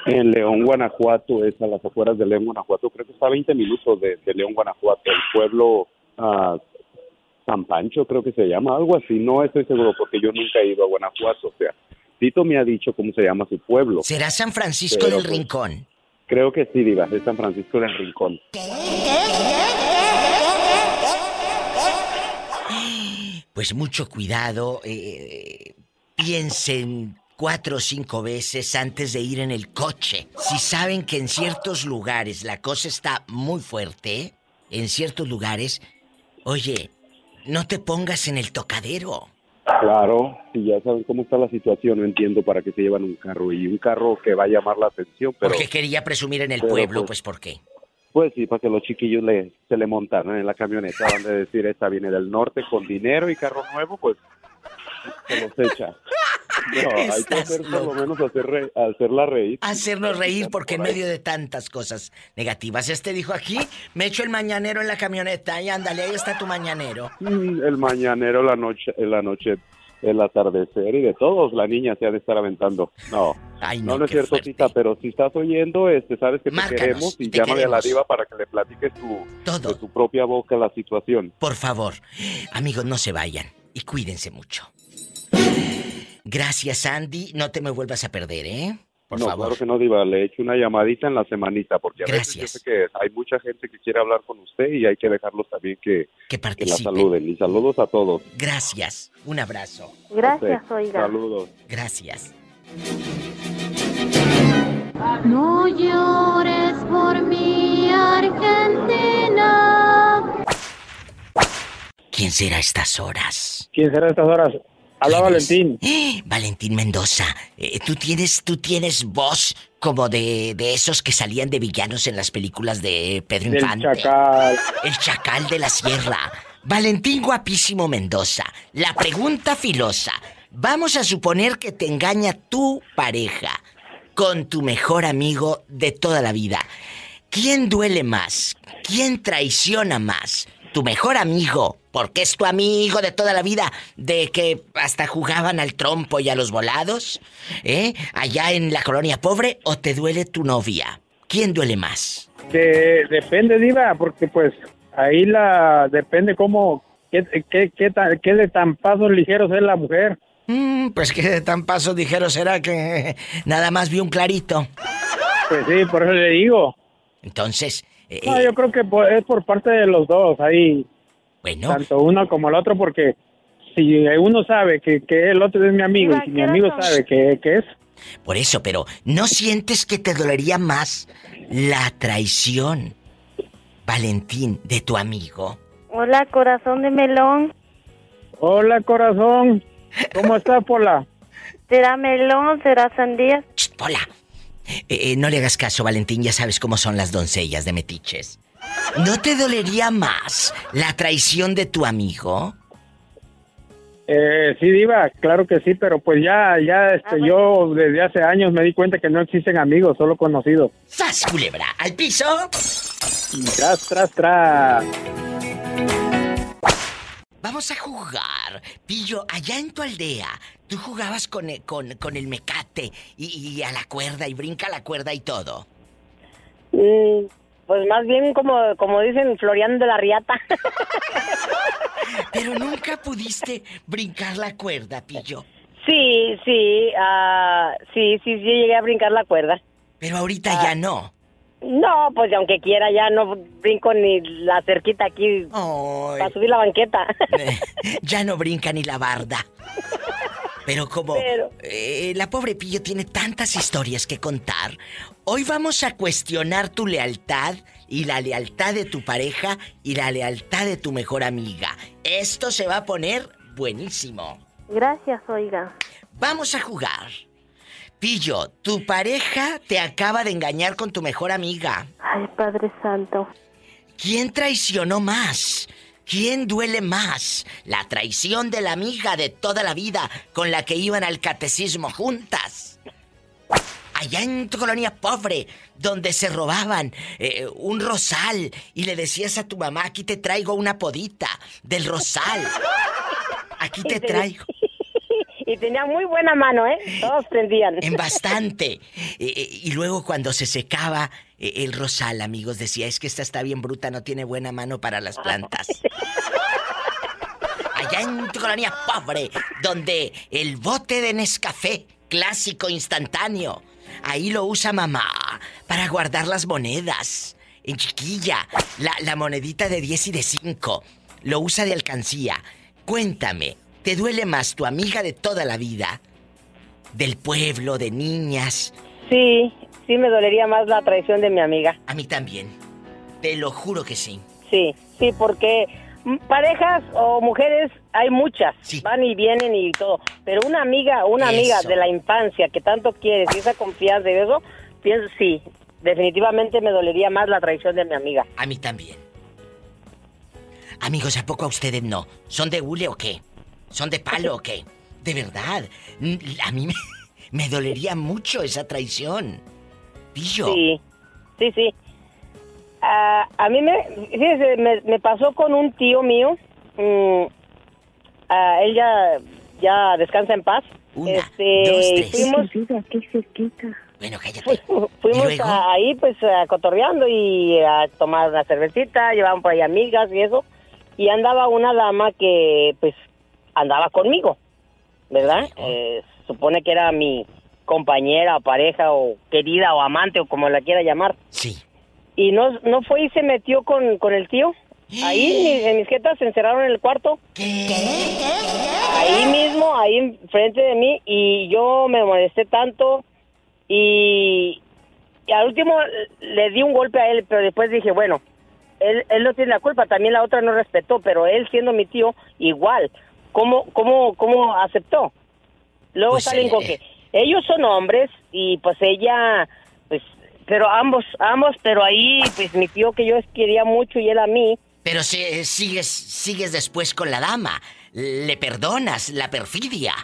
En León, Guanajuato, es a las afueras de León, Guanajuato. Creo que está a 20 minutos de, de León, Guanajuato. El pueblo ah, San Pancho, creo que se llama, algo así. No estoy seguro porque yo nunca he ido a Guanajuato. O sea, Tito me ha dicho cómo se llama su pueblo. ¿Será San Francisco Pero, del pues, Rincón? Creo que sí, Diva, es San Francisco del Rincón. Pues mucho cuidado. eh, piensen cuatro o cinco veces antes de ir en el coche. Si saben que en ciertos lugares la cosa está muy fuerte, en ciertos lugares, oye, no te pongas en el tocadero. Claro, y ya saben cómo está la situación, no entiendo para qué se llevan un carro y un carro que va a llamar la atención, pero Porque quería presumir en el pueblo, pues, pues ¿por qué? pues sí, para que los chiquillos le, se le montaran en la camioneta, van a decir, esta viene del norte con dinero y carro nuevo, pues se los echa. No, hay que hacer por lo menos hacer re- hacerla reír. Hacernos reír porque en medio de tantas cosas negativas. Este dijo aquí, me echo el mañanero en la camioneta y ándale, ahí está tu mañanero. Mm, El mañanero, la noche, la noche, el atardecer y de todos, la niña se ha de estar aventando. No, Ay, no, no, no es cierto, Tita, pero si estás oyendo, este, sabes que te Márcanos, queremos y te llámale a la diva para que le platiques tu, de tu propia boca la situación. Por favor, amigos, no se vayan y cuídense mucho. Gracias, Andy. No te me vuelvas a perder, ¿eh? Por no, favor. claro que no, Diva. Le echo una llamadita en la semanita porque a veces yo Gracias. sé que hay mucha gente que quiere hablar con usted y hay que dejarlos también que, que, la participen. saluden. Y saludos a todos. Gracias. Un abrazo. Gracias, oiga. Saludos. Gracias. No llores por mi Argentina. ¿Quién será a estas horas? ¿Quién será a estas horas? Habla Valentín. Valentín Mendoza, eh, tú tienes, tú tienes voz como de, de esos que salían de villanos en las películas de Pedro Del Infante. Chacal. El chacal de la sierra. Valentín guapísimo Mendoza. La pregunta filosa. Vamos a suponer que te engaña tu pareja con tu mejor amigo de toda la vida. ¿Quién duele más? ¿Quién traiciona más? ¿Tu mejor amigo? Porque es tu amigo de toda la vida, de que hasta jugaban al trompo y a los volados, ¿eh? Allá en la colonia pobre, o te duele tu novia? ¿Quién duele más? De- depende, Diva, porque pues ahí la depende cómo, qué, qué, qué, qué de tan pasos ligeros es la mujer. Mm, pues que de tan paso dijeron será que nada más vi un clarito. Pues sí, por eso le digo. Entonces, eh, No, yo creo que es por parte de los dos, ahí. Bueno. Tanto uno como el otro, porque si uno sabe que, que el otro es mi amigo y si mi amigo sabe que, que es, por eso, pero ¿no sientes que te dolería más la traición, Valentín, de tu amigo? Hola, corazón de melón. Hola, corazón. ¿Cómo estás, Pola? ¿Será melón? ¿Será sandía? Pola. Eh, eh, no le hagas caso, Valentín, ya sabes cómo son las doncellas de metiches. ¿No te dolería más la traición de tu amigo? Eh, sí, Diva, claro que sí, pero pues ya, ya, este, yo desde hace años me di cuenta que no existen amigos, solo conocidos. ¡Sas, culebra! ¡Al piso! Tras, tras, tras. Vamos a jugar. Pillo, allá en tu aldea, tú jugabas con el, con, con el mecate y, y a la cuerda y brinca la cuerda y todo. Mm, Pues más bien como, como dicen, floreando la riata. Pero nunca pudiste brincar la cuerda, Pillo. Sí, sí, ah, sí, sí, sí, llegué a brincar la cuerda. Pero ahorita ya no. No, pues aunque quiera ya no brinco ni la cerquita aquí para subir la banqueta. Ya no brinca ni la barda. Pero como eh, la pobre Pillo tiene tantas historias que contar, hoy vamos a cuestionar tu lealtad y la lealtad de tu pareja y la lealtad de tu mejor amiga. Esto se va a poner buenísimo. Gracias, oiga. Vamos a jugar. Pillo, tu pareja te acaba de engañar con tu mejor amiga. Ay, Padre Santo. ¿Quién traicionó más? ¿Quién duele más? La traición de la amiga de toda la vida con la que iban al catecismo juntas. Allá en tu colonia pobre, donde se robaban eh, un rosal y le decías a tu mamá, aquí te traigo una podita del rosal. Aquí te traigo. Y tenía muy buena mano, ¿eh? Todos prendían. En bastante. Eh, eh, y luego cuando se secaba el rosal, amigos, decía, es que esta está bien bruta, no tiene buena mano para las plantas. Allá en tu colonia pobre, donde el bote de Nescafé, clásico instantáneo, ahí lo usa mamá para guardar las monedas. En chiquilla, la, la monedita de 10 y de 5, lo usa de alcancía. Cuéntame, ¿te duele más tu amiga de toda la vida del pueblo, de niñas. Sí, sí me dolería más la traición de mi amiga. A mí también. Te lo juro que sí. Sí, sí, porque parejas o mujeres hay muchas, van y vienen y todo, pero una amiga, una amiga de la infancia que tanto quieres y esa confianza y eso, pienso sí, definitivamente me dolería más la traición de mi amiga. A mí también. Amigos, ¿a poco a ustedes no? ¿Son de hule o qué? ¿Son de palo o qué? De verdad. A mí me, me dolería mucho esa traición. Pillo. Sí, sí, sí. A mí me, fíjese, me, me pasó con un tío mío. mm, ah, él ya, ya descansa en paz. este, dos, tres. Fuimos, Qué cerquita. Bueno, cállate. fuimos a- ahí pues a cotorreando y a tomar una cervecita, llevaban por ahí amigas y eso. Y andaba una dama que pues andaba conmigo, ¿verdad? Eh, supone que era mi compañera o pareja o querida o amante o como la quiera llamar. Sí. Y no, no fue y se metió con, con el tío. Ahí en mis- en mis jetas se encerraron en el cuarto. Ahí mismo, ahí enfrente de mí. Y yo me molesté tanto. Y, y al último le di un golpe a él, pero después dije, bueno, él, él no tiene la culpa. También la otra no respetó, pero él siendo mi tío, igual. ¿Cómo, cómo, cómo aceptó? Luego Pues, salen eh, con que ellos son hombres y pues ella, pues, pero ambos, ambos, pero ahí, pues mi tío que yo quería mucho y él a mí, Pero si, eh, sigues, sigues después con la dama. Le perdonas la perfidia.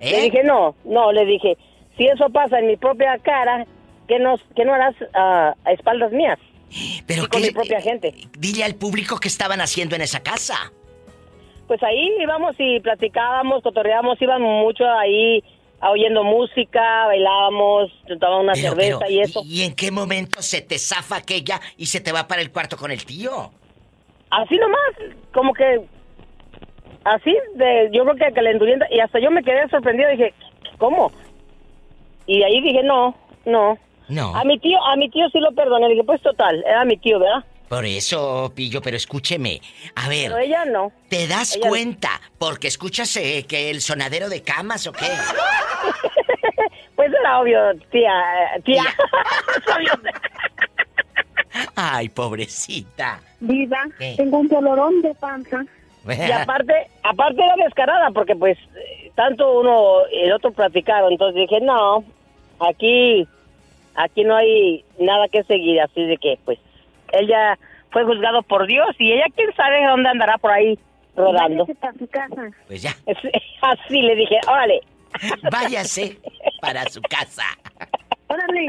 ¿Eh? Le dije, no, no, le dije, si eso pasa en mi propia cara, ¿qué no, qué no harás ah, a espaldas mías? Pero Y con qué- mi propia gente. Dile al público qué estaban haciendo en esa casa. Pues ahí íbamos y platicábamos, cotorreábamos, íbamos mucho ahí ah, oyendo música, bailábamos, tomábamos una Pero, cerveza pero, y eso. ¿Y en qué momento se te zafa aquella y se te va para el cuarto con el tío? Así nomás, como que así, de, yo creo que calenturienta, y hasta yo me quedé sorprendido, dije, ¿cómo? Y ahí dije, no, no. No. A mi tío, a mi tío sí lo perdoné, dije, pues total, era mi tío, ¿verdad? Por eso, Pillo, pero escúcheme. A ver, Pero ella no. ¿te das ella no. cuenta? Porque escuchas eh, que el sonadero de camas o qué. Pues era obvio, tía, eh, tía. Ay, pobrecita. Viva, ¿Qué? tengo un dolorón de panza. Y aparte, aparte era descarada, porque pues tanto uno y el otro platicaron, entonces dije, no, aquí, aquí no hay nada que seguir, así de que pues él ya fue juzgado por Dios y ella quién sabe dónde andará por ahí rodando. Váyase para su casa. Pues ya, Así le dije, órale. váyase para su casa. Órale.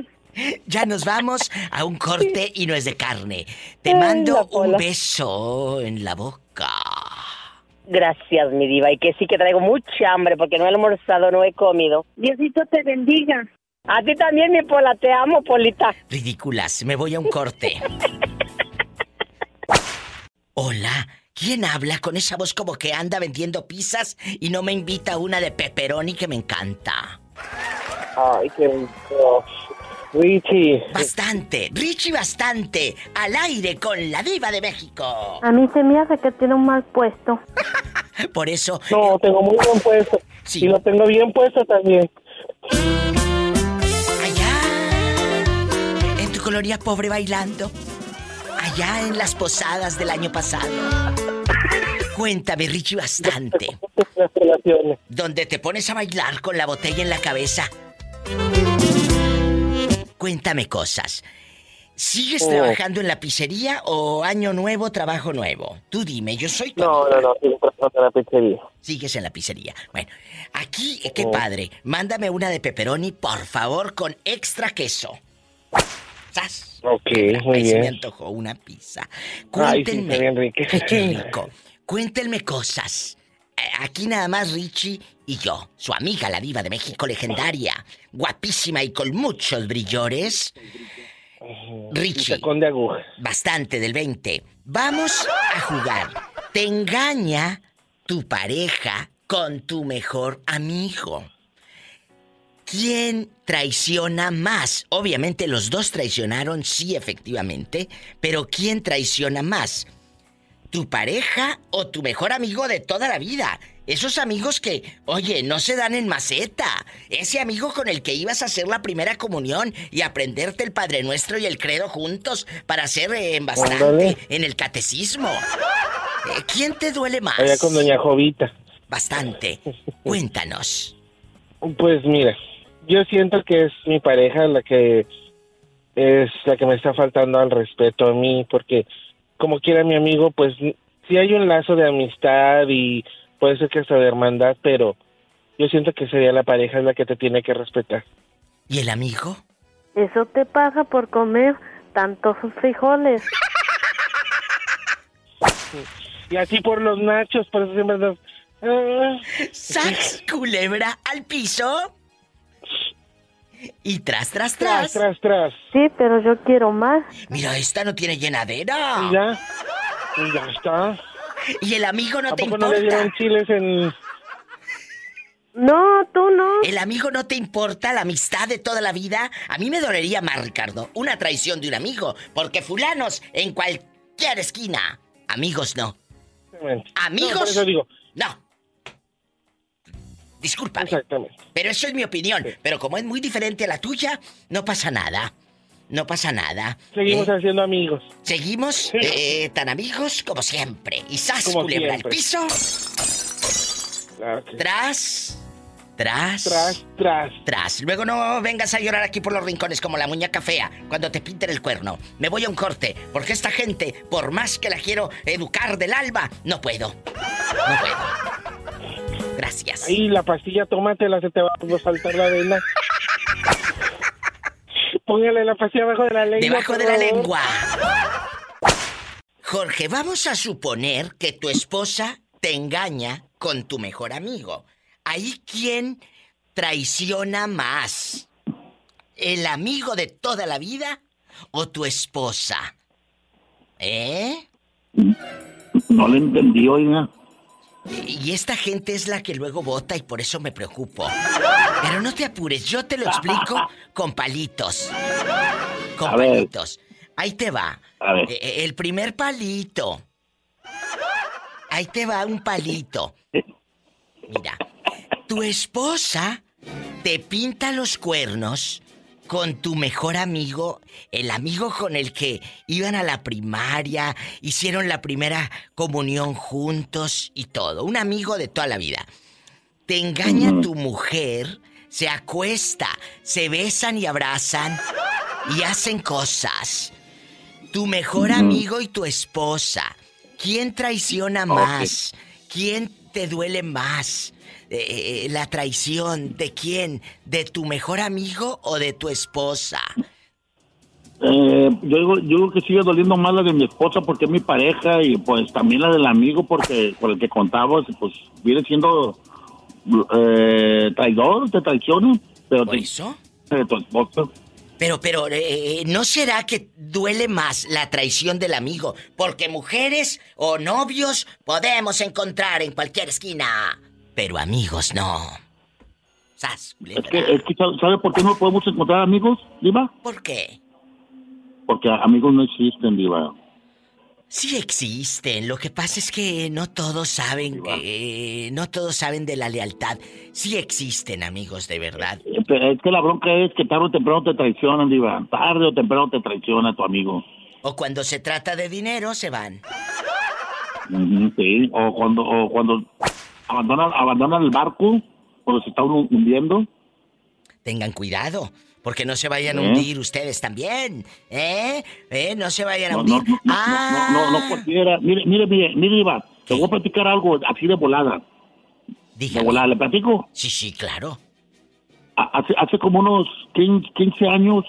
Ya nos vamos a un corte y no es de carne. Te mando un beso en la boca. Gracias, mi diva, y que sí que traigo mucha hambre porque no he almorzado, no he comido. Diosito te bendiga. A ti también, mi Pola, te amo, Polita. Ridículas, me voy a un corte. Hola, ¿quién habla con esa voz como que anda vendiendo pizzas y no me invita a una de pepperoni que me encanta? Ay, qué rico. Richie. Bastante, Richie bastante, al aire con la diva de México. A mí se me hace que tiene un mal puesto. Por eso... No, tengo muy buen puesto. Sí. Y lo tengo bien puesto también. Colonia pobre bailando. Allá en las posadas del año pasado. Cuéntame, Richie, bastante. Donde te pones a bailar con la botella en la cabeza. Cuéntame cosas. ¿Sigues Oh. trabajando en la pizzería o año nuevo, trabajo nuevo? Tú dime, yo soy tu No, amiga. no, no, sigo trabajando en la pizzería. Sigues en la pizzería. Bueno, aquí, eh, qué Oh. padre. Mándame una de pepperoni, por favor, con extra queso. ¡Sas! Ok, muy Ahí se me bien. antojó una pizza. Ay, sí, Cuéntenme. está bien rica. Qué rico. Cuéntenme cosas. Eh, Aquí nada más Richie y yo, su amiga, la diva de México legendaria, guapísima y con muchos brillores. Richie. Con de aguja. Bastante del 20. Vamos a jugar. Te engaña tu pareja con tu mejor amigo. ¿Quién traiciona más? Obviamente los dos traicionaron, sí, efectivamente, pero ¿quién traiciona más? ¿Tu pareja o tu mejor amigo de toda la vida? Esos amigos que, oye, no se dan en maceta. Ese amigo con el que ibas a hacer la primera comunión y aprenderte el Padre Nuestro y el Credo juntos para hacer eh, en bastante Ándale. en el catecismo. Eh, ¿Quién te duele más? Allá con doña Jovita. Bastante. Cuéntanos. Pues mira, yo siento que es mi pareja la que es la que me está faltando al respeto a mí, porque como quiera mi amigo, pues sí hay un lazo de amistad y puede ser que hasta de hermandad, pero yo siento que sería la pareja la que te tiene que respetar. ¿Y el amigo? Eso te pasa por comer tantos frijoles. Y así por los nachos, por eso siempre andas, ah. ¡Sax, culebra al piso! Y tras, tras, tras. Tras, tras. Sí, pero yo quiero más. Mira, esta no tiene llenadera. Y ya, y ya está. Y el amigo no ¿A te poco no importa. le dieron chiles en...? No, tú no. ¿El amigo no te importa la amistad de toda la vida? A mí me dolería más, Ricardo, una traición de un amigo, porque fulanos en cualquier esquina. Amigos no. Amigos. No, por eso digo. No. Discúlpame. Exactamente. Pero eso es mi opinión. Pero como es muy diferente a la tuya, no pasa nada. No pasa nada. Seguimos ¿Eh? haciendo amigos. Seguimos eh, tan amigos como siempre. Y sas, Como culebra al piso. Claro que sí. Tras. Tras. Tras, tras. Tras. Luego no vengas a llorar aquí por los rincones como la muñeca fea cuando te pinten el cuerno. Me voy a un corte, porque esta gente, por más que la quiero educar del alba, no puedo. No puedo. Gracias. Ahí la pastilla, tómatela, se te va a saltar la vena. Póngale la pastilla abajo de la lengua. Debajo de la lengua. Jorge, vamos a suponer que tu esposa te engaña con tu mejor amigo. Ahí quién traiciona más. ¿El amigo de toda la vida o tu esposa? ¿Eh? No le entendí, oiga. Y esta gente es la que luego vota y por eso me preocupo. Pero no te apures, yo te lo explico con palitos. Con A ver. palitos. Ahí te va. A ver. Eh, eh, El primer palito. Ahí te va un palito. Mira, tu esposa te pinta los cuernos con tu mejor amigo, el amigo con el que iban a la primaria, hicieron la primera comunión juntos y todo. Un amigo de toda la vida. Te engaña tu mujer, se acuesta, se besan y abrazan y hacen cosas. Tu mejor amigo y tu esposa. ¿Quién traiciona más? ¿Quién te duele más? Eh, eh, la traición de quién? ¿De tu mejor amigo o de tu esposa? Eh, yo, digo, yo digo que sigue doliendo más la de mi esposa porque es mi pareja y pues también la del amigo porque por el que contabas, pues viene siendo eh, traidor, te traiciona. Pero ¿Por te- eso? De tu esposa. Pero, pero, eh, ¿no será que duele más la traición del amigo? Porque mujeres o novios podemos encontrar en cualquier esquina. Pero amigos no. Sas, Es que, es que ¿sabe por qué no podemos encontrar amigos, Diva? ¿Por qué? Porque amigos no existen, Diva. Sí existen. Lo que pasa es que no todos saben, eh, no todos saben de la lealtad. Sí existen amigos de verdad. Pero es que la bronca es que tarde o temprano te traicionan, Diva. Tarde o temprano te traiciona tu amigo. O cuando se trata de dinero se van. Sí, o cuando, o cuando abandonan, abandonan el barco, cuando se está hu- hundiendo. Tengan cuidado, porque no se vayan a ¿Eh? hundir ustedes también. ¿Eh? ¿Eh? No se vayan a hundir. no, no, no, ah, no, no, no cualquiera. Mire, mire, mire, mire, Diva, te voy a platicar algo así de volada. De volada, ¿le platico? Sí, sí, claro. Hace, hace como unos 15, 15 años,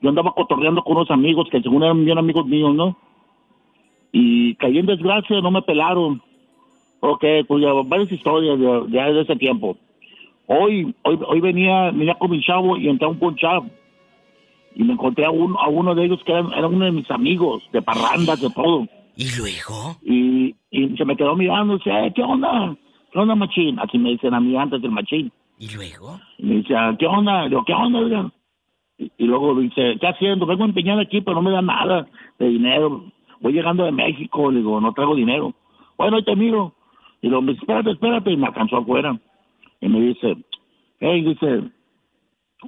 yo andaba cotorreando con unos amigos que según eran bien amigos míos, ¿no? Y caí en desgracia, no me pelaron. Ok, pues ya varias historias de- ese tiempo. Hoy, hoy, hoy venía, venía con mi chavo y entré a un ponchado. Y me encontré a uno, a uno de ellos que era, era uno de mis amigos, de parrandas, de todo. ¿Y luego? Y, y se me quedó mirando y dice, "Eh, ¿qué onda? ¿Qué onda, machín? Así me dicen a mí antes del machín. ¿Y luego? Y me dice, "Ah, ¿qué onda? Le digo, ¿qué onda, oiga?" Y, y luego dice, ¿qué haciendo? Vengo a empeñar aquí, pero no me da nada de dinero. Voy llegando de México, le digo, no traigo dinero. Bueno, ahí te miro. Y dice, espérate, espérate, y me alcanzó afuera. Y me dice, hey, dice,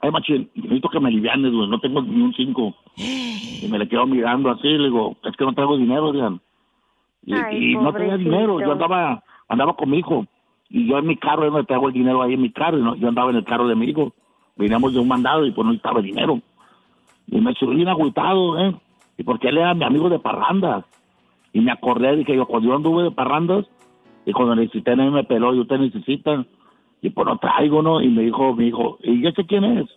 ay, machín, necesito que me alivianes, güey, no tengo ni un cinco. Y me le quedo mirando así, le digo, es que no traigo dinero, digan. Y, Ay, y no tenía dinero, yo andaba, andaba con mi hijo. Y yo en mi carro, yo no traigo el dinero ahí en mi carro, y no- yo andaba en el carro de mi hijo. Veníamos de un mandado y pues no estaba dinero. Y me subí bien agüitado, ¿eh? Y porque él era mi amigo de parrandas. Y me acordé, dije yo, cuando yo anduve de parrandas, y cuando necesité, nadie me peló, y usted necesita. Y pues no traigo, ¿no? Y me dijo, mi hijo, ¿y ese quién es?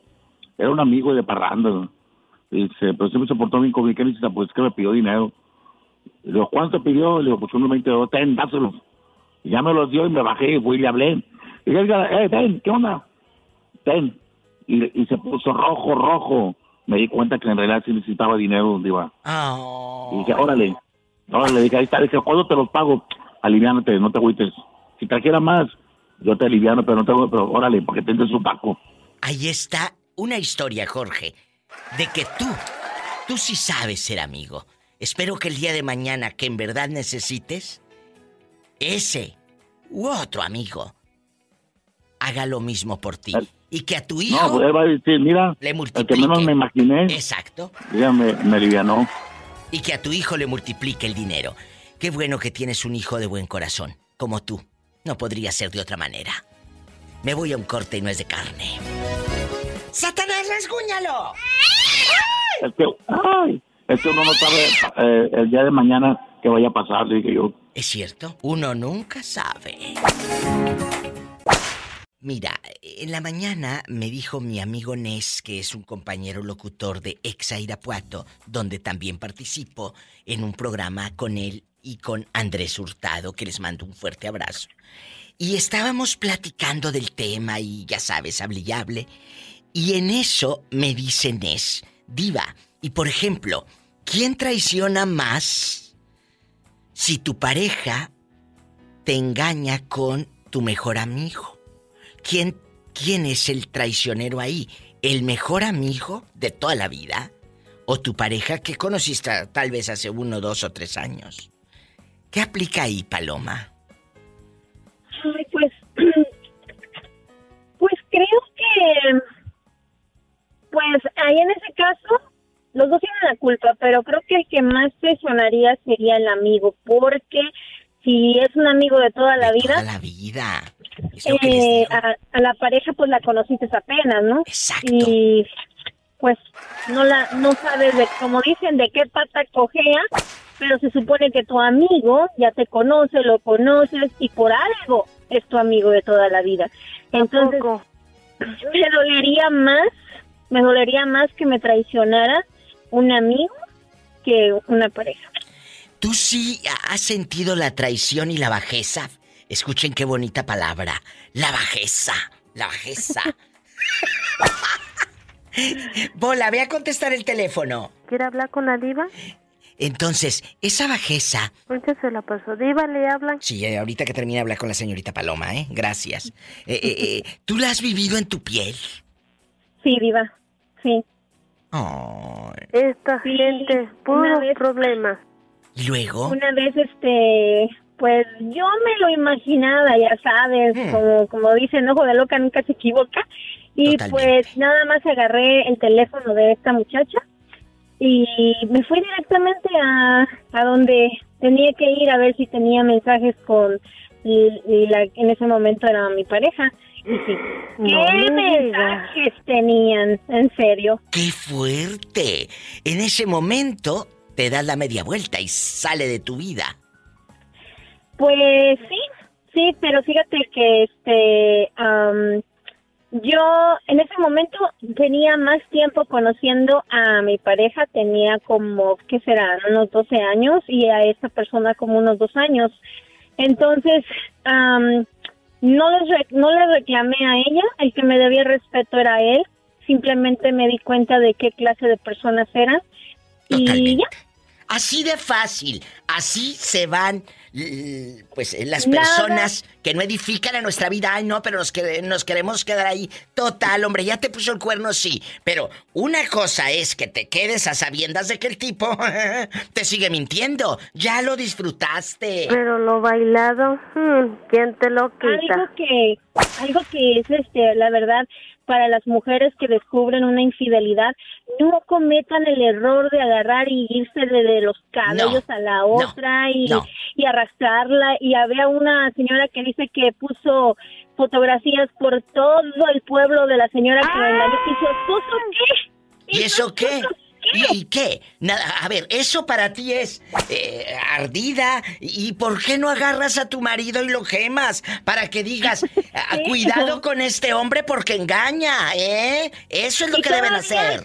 Era un amigo de parrandas. ¿no? Y dice, pero siempre se portó bien conmigo, ¿qué necesita? Pues es que me pidió dinero. Y le digo, ¿cuánto pidió? Le digo, pues unos 20 dólares, ten, dáselo. Y ya me los dio y me bajé y fui y le hablé. Y le dije, eh, ten, ¿qué onda? Ten. Y, y se puso rojo, rojo. Me di cuenta que en realidad sí necesitaba dinero, diva. Y dije, órale. Órale, dije, ahí está. Dije, ¿cuándo te los pago? Aliviánate, no te agüites. Si trajera más, yo te aliviano, pero no te pero órale, porque tienes su taco. Ahí está una historia, Jorge, de que tú, tú sí sabes ser amigo. Espero que el día de mañana que en verdad necesites, ese u otro amigo haga lo mismo por ti. Y que a tu hijo... No, pues él va a decir, mira, Le el que menos me imaginé, Exacto. ya me, me alivianó. Y que a tu hijo le multiplique el dinero. Qué bueno que tienes un hijo de buen corazón, como tú. No podría ser de otra manera. Me voy a un corte y no es de carne. ¡Satanás, rasguñalo! Es que, ay, es que uno no sabe eh, el día de mañana qué vaya a pasar, dije yo. Es cierto, uno nunca sabe. Mira, en la mañana me dijo mi amigo Nes, que es un compañero locutor de Exa Irapuato, donde también participo en un programa con él y con Andrés Hurtado, que les mando un fuerte abrazo. Y estábamos platicando del tema y ya sabes, hable y en eso me dice Nes, Diva, y por ejemplo, ¿quién traiciona más si tu pareja te engaña con tu mejor amigo? ¿Quién, ¿Quién es el traicionero ahí? ¿El mejor amigo de toda la vida? ¿O tu pareja que conociste tal vez hace uno, dos o tres años? ¿Qué aplica ahí, Paloma? Ay, pues, pues creo que, pues ahí en ese caso, los dos tienen la culpa, pero creo que el que más presionaría sería el amigo, porque si es un amigo de toda la vida, La vida. eh, a, a la pareja pues la conociste apenas, ¿no? Exacto. Y pues no la, no sabes de, como dicen, de qué pata cojea, pero se supone que tu amigo ya te conoce, lo conoces y por algo es tu amigo de toda la vida. Entonces, me dolería más, me dolería más que me traicionara un amigo que una pareja. ¿Tú sí has sentido la traición y la bajeza? Escuchen qué bonita palabra. La bajeza. La bajeza. Bola, ve a contestar el teléfono. ¿Quiere hablar con la diva? Entonces, esa bajeza. Ahorita se la pasó. Diva, le hablan. Sí, eh, ahorita que termine de hablar con la señorita Paloma, ¿eh? Gracias. Eh, eh, eh, ¿Tú la has vivido en tu piel? Sí, diva, sí. Esta gente, puro problema. ¿Y luego? Una vez, este, pues yo me lo imaginaba, ya sabes, como, como dicen, ojo de loca nunca se equivoca. Y pues nada más agarré el teléfono de esta muchacha y me fui directamente a, a donde tenía que ir a ver si tenía mensajes con y- y la, en ese momento era mi pareja. Y sí, No ¿qué me mensajes tenían? En serio. ¡Qué fuerte! En ese momento te das la media vuelta y sale de tu vida. Pues sí, sí, pero fíjate que este, yo en ese momento tenía más tiempo conociendo a mi pareja, tenía como, ¿qué será? Unos 12 años y a esta persona como unos dos años. Entonces, am, no, les no le reclamé a ella, el que me debía respeto era él, simplemente me di cuenta de qué clase de personas eran y ya. Así de fácil. Así se van pues eh, las Nada. personas que no edifican a nuestra vida. Ay, no, pero nos, quere- nos queremos quedar ahí. Total, hombre, ya te puso el cuerno, sí. Pero una cosa es que te quedes a sabiendas de que el tipo te sigue mintiendo. Ya lo disfrutaste. Pero lo bailado, hmm, ¿quién te lo quita? algo que algo que es este la verdad para las mujeres que descubren una infidelidad no cometan el error de agarrar y irse de, de los cabellos a la otra y, no. y arrastrarla y había una señora que dice que puso fotografías por todo el pueblo de la señora que engañó y su esposo qué ¿Y eso qué? ¿Y, y qué? Nada, a ver, eso para ti es eh, ardida. ¿Y por qué no agarras a tu marido y lo quemas? Para que digas, "Ah, cuidado con este hombre porque engaña, ¿eh? Eso es lo que deben hacer.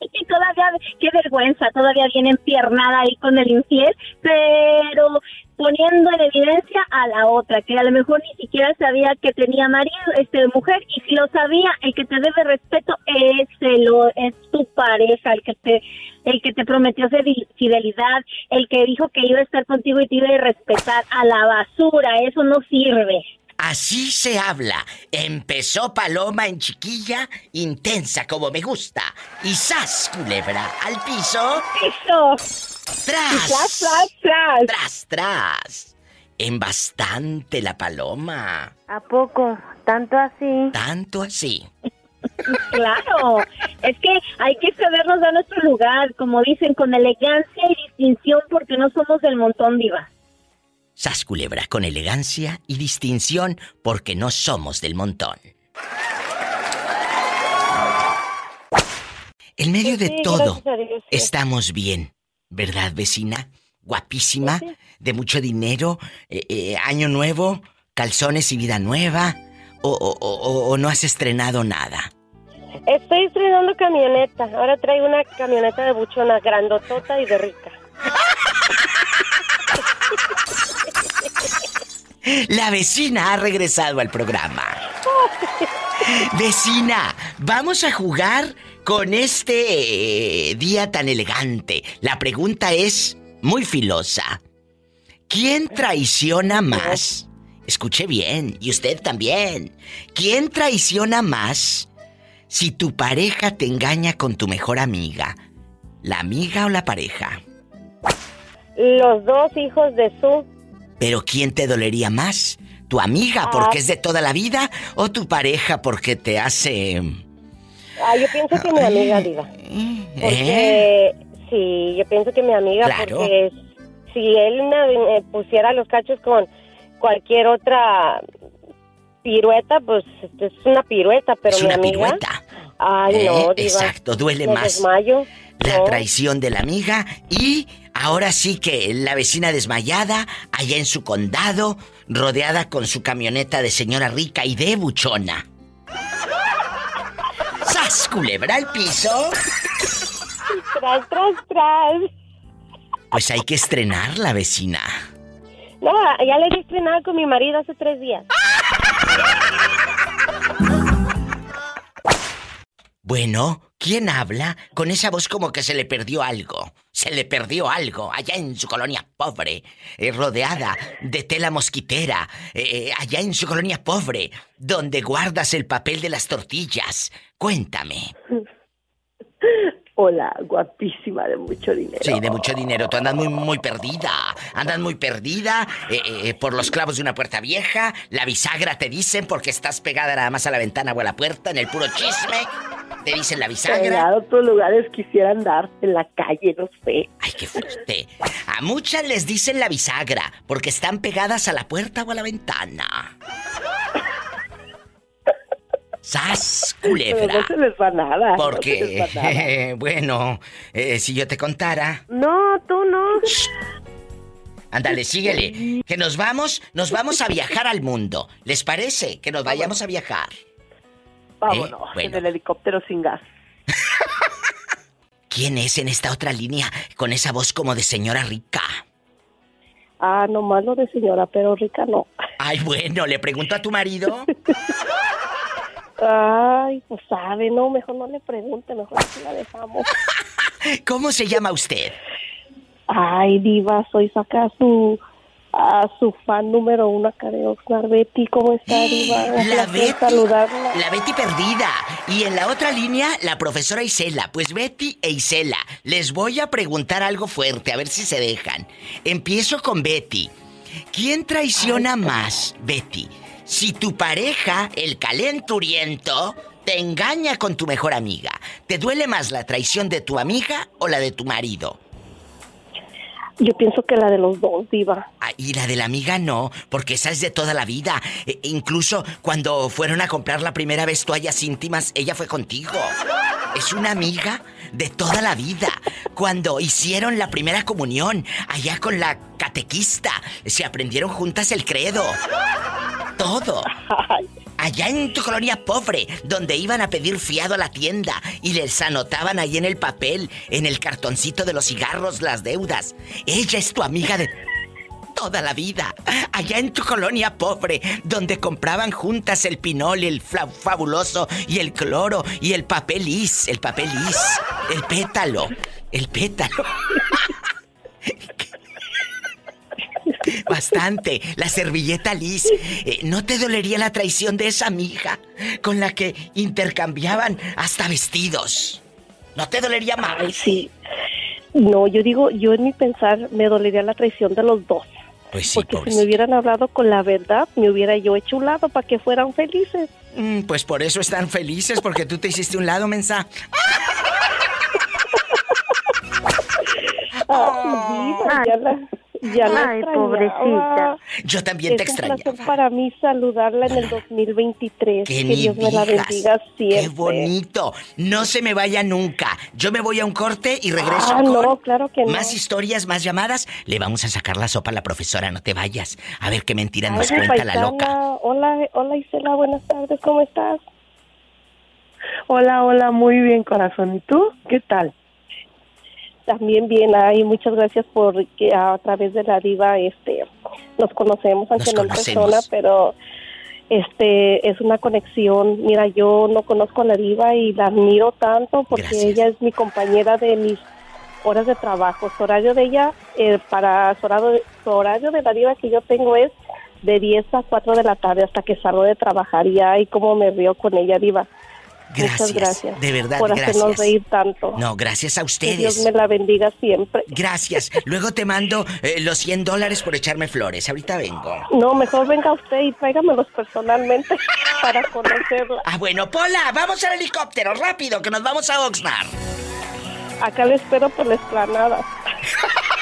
y todavía, qué vergüenza, todavía viene empiernada ahí con el infiel, pero poniendo en evidencia a la otra, que a lo mejor ni siquiera sabía que tenía marido, este mujer, y si lo sabía, el que te debe respeto es el, es tu pareja, el que te el que te prometió fide- fidelidad, el que dijo que iba a estar contigo y te iba a respetar a la basura, eso no sirve. Así se habla. Empezó Paloma en chiquilla, intensa como me gusta. Y sas, culebra, al piso. ¡Piso! ¡Tras! ¡Tras, tras, tras! ¡Tras, tras! En bastante la paloma. ¿A poco? ¿Tanto así? Tanto así. Claro, es que hay que sabernos dar nuestro lugar, como dicen, con elegancia y distinción, porque no somos del montón, diva. Sas culebra con elegancia y distinción porque no somos del montón. En medio de todo, estamos bien, ¿verdad, vecina? Guapísima, de mucho dinero, eh, eh, año nuevo, calzones y vida nueva, o, o- o- o no has estrenado nada. Estoy estrenando camioneta. Ahora traigo una camioneta de buchona grandotota y de rica. La vecina ha regresado al programa. Vecina, vamos a jugar con este eh, día tan elegante. La pregunta es muy filosa. ¿Quién traiciona más? Escuche bien, y usted también. ¿Quién traiciona más si tu pareja te engaña con tu mejor amiga? ¿La amiga o la pareja? Los dos hijos de su. Pero ¿quién te dolería más? ¿Tu amiga porque es de toda la vida o tu pareja porque te hace... Ah, yo pienso que mi amiga, Diva. Porque. Sí, yo pienso que mi amiga, Claro. porque si él me, me pusiera los cachos con cualquier otra pirueta, pues es una pirueta, pero Es mi una amiga. pirueta. Ay, Eh, no, Diva. exacto, duele más. desmayo. La No. traición de la amiga y ahora sí que la vecina desmayada allá en su condado, rodeada con su camioneta de señora rica y de buchona. ¡Sas, culebra al piso! Tras, tras, tras. Pues hay que estrenar la vecina. No, ya le di estrenada con mi marido hace tres días. Bueno, ¿quién habla con esa voz como que se le perdió algo? Se le perdió algo allá en su colonia pobre, eh, rodeada de tela mosquitera, eh, allá en su colonia pobre, donde guardas el papel de las tortillas. Cuéntame. Hola, guapísima de mucho dinero. Sí, de mucho dinero. Tú andas muy, muy perdida. Andas muy perdida eh, eh, por los clavos de una puerta vieja. La bisagra te dicen porque estás pegada nada más a la ventana o a la puerta en el puro chisme. Te dicen la En bisagra. otros lugares quisiera andar en la calle, no sé. Ay, qué fuerte. A muchas les dicen la bisagra porque están pegadas a la puerta o a la ventana. ¡Sas, culebra! Pero no se les va nada. no les va nada. bueno, eh, si yo te contara... No, tú no. Ándale, síguele. Que nos vamos, nos vamos a viajar al mundo. ¿Les parece que nos vayamos a viajar? Vámonos, bueno. en el helicóptero sin gas. ¿Quién es en esta otra línea con esa voz como de señora rica? Ah, nomás lo de señora, pero rica no. Ay, bueno, le pregunto a tu marido. Ay, pues sabe, no, mejor no le pregunte, mejor así la dejamos. ¿Cómo se llama usted? Ay, diva, soy saca su a su fan número uno acá de Oxnard. Betty, ¿cómo está, diva? La Betty. saludarla. La Betty perdida. Y en la otra línea, la profesora Isela. Pues Betty e Isela, les voy a preguntar algo fuerte, a ver si se dejan. Empiezo con Betty. ¿Quién traiciona más, Betty? Si tu pareja, el calenturiento, te engaña con tu mejor amiga, ¿te duele más la traición de tu amiga o la de tu marido? Yo pienso que la de los dos, diva. Ah, y la de la amiga no, porque esa es de toda la vida. E- incluso cuando fueron a comprar la primera vez toallas íntimas, ella fue contigo. Es una amiga de toda la vida. Cuando hicieron la primera comunión, allá con la catequista, se aprendieron juntas el credo. Todo. Allá en tu colonia pobre, donde iban a pedir fiado a la tienda y les anotaban ahí en el papel, en el cartoncito de los cigarros, las deudas. Ella es tu amiga de toda la vida. Allá en tu colonia pobre, donde compraban juntas el pinol, el fabuloso y el cloro y el papel is, el papel is, el pétalo, el pétalo. Bastante. La servilleta Liz. Eh, ¿No te dolería la traición de esa amiga con la que intercambiaban hasta vestidos? ¿No te dolería más? Ay, sí. No, yo digo, yo en mi pensar me dolería la traición de los dos. Pues sí, Porque si pobrecita. me hubieran hablado con la verdad, me hubiera yo hecho un lado para que fueran felices. Mm, pues por eso están felices, porque tú te hiciste un lado, mensa. Ay, diva, ya la, la Ay, extrañaba. pobrecita. Yo también te es un extrañaba. placer para mí saludarla en el 2023. Que que ni Dios me la digas. bendiga siempre. Qué bonito. No se me vaya nunca. Yo me voy a un corte y regreso Ah, con no, claro que no. más historias, más llamadas. Le vamos a sacar la sopa a la profesora, no te vayas. A ver qué mentiras Ay, nos cuenta la paisana. loca. Hola, hola Isela, buenas tardes, ¿cómo estás? Hola, hola, muy bien, corazón. ¿Y tú? ¿Qué tal? También bien, ay, muchas gracias por que a través de la diva este nos conocemos, aunque Nos no en persona, pero este es una conexión. Mira, yo no conozco a la diva y la admiro tanto porque Gracias. ella es mi compañera de mis horas de trabajo. Su horario de ella, eh, para su horario, su horario de la diva que yo tengo es de 10 a 4 de la tarde hasta que salgo de trabajar y ay, cómo me río con ella, diva. Gracias. Muchas gracias. De verdad, Por hacernos gracias. reír tanto. No, gracias a Que Dios ustedes. me la bendiga siempre. Gracias. Luego te mando eh, los 100 dólares por echarme flores. Ahorita vengo. No, mejor venga usted y tráigamelos personalmente para conocerla. Ah, bueno, Pola, vamos al helicóptero, rápido, que nos vamos a Oxnard. Acá le espero por la esplanada.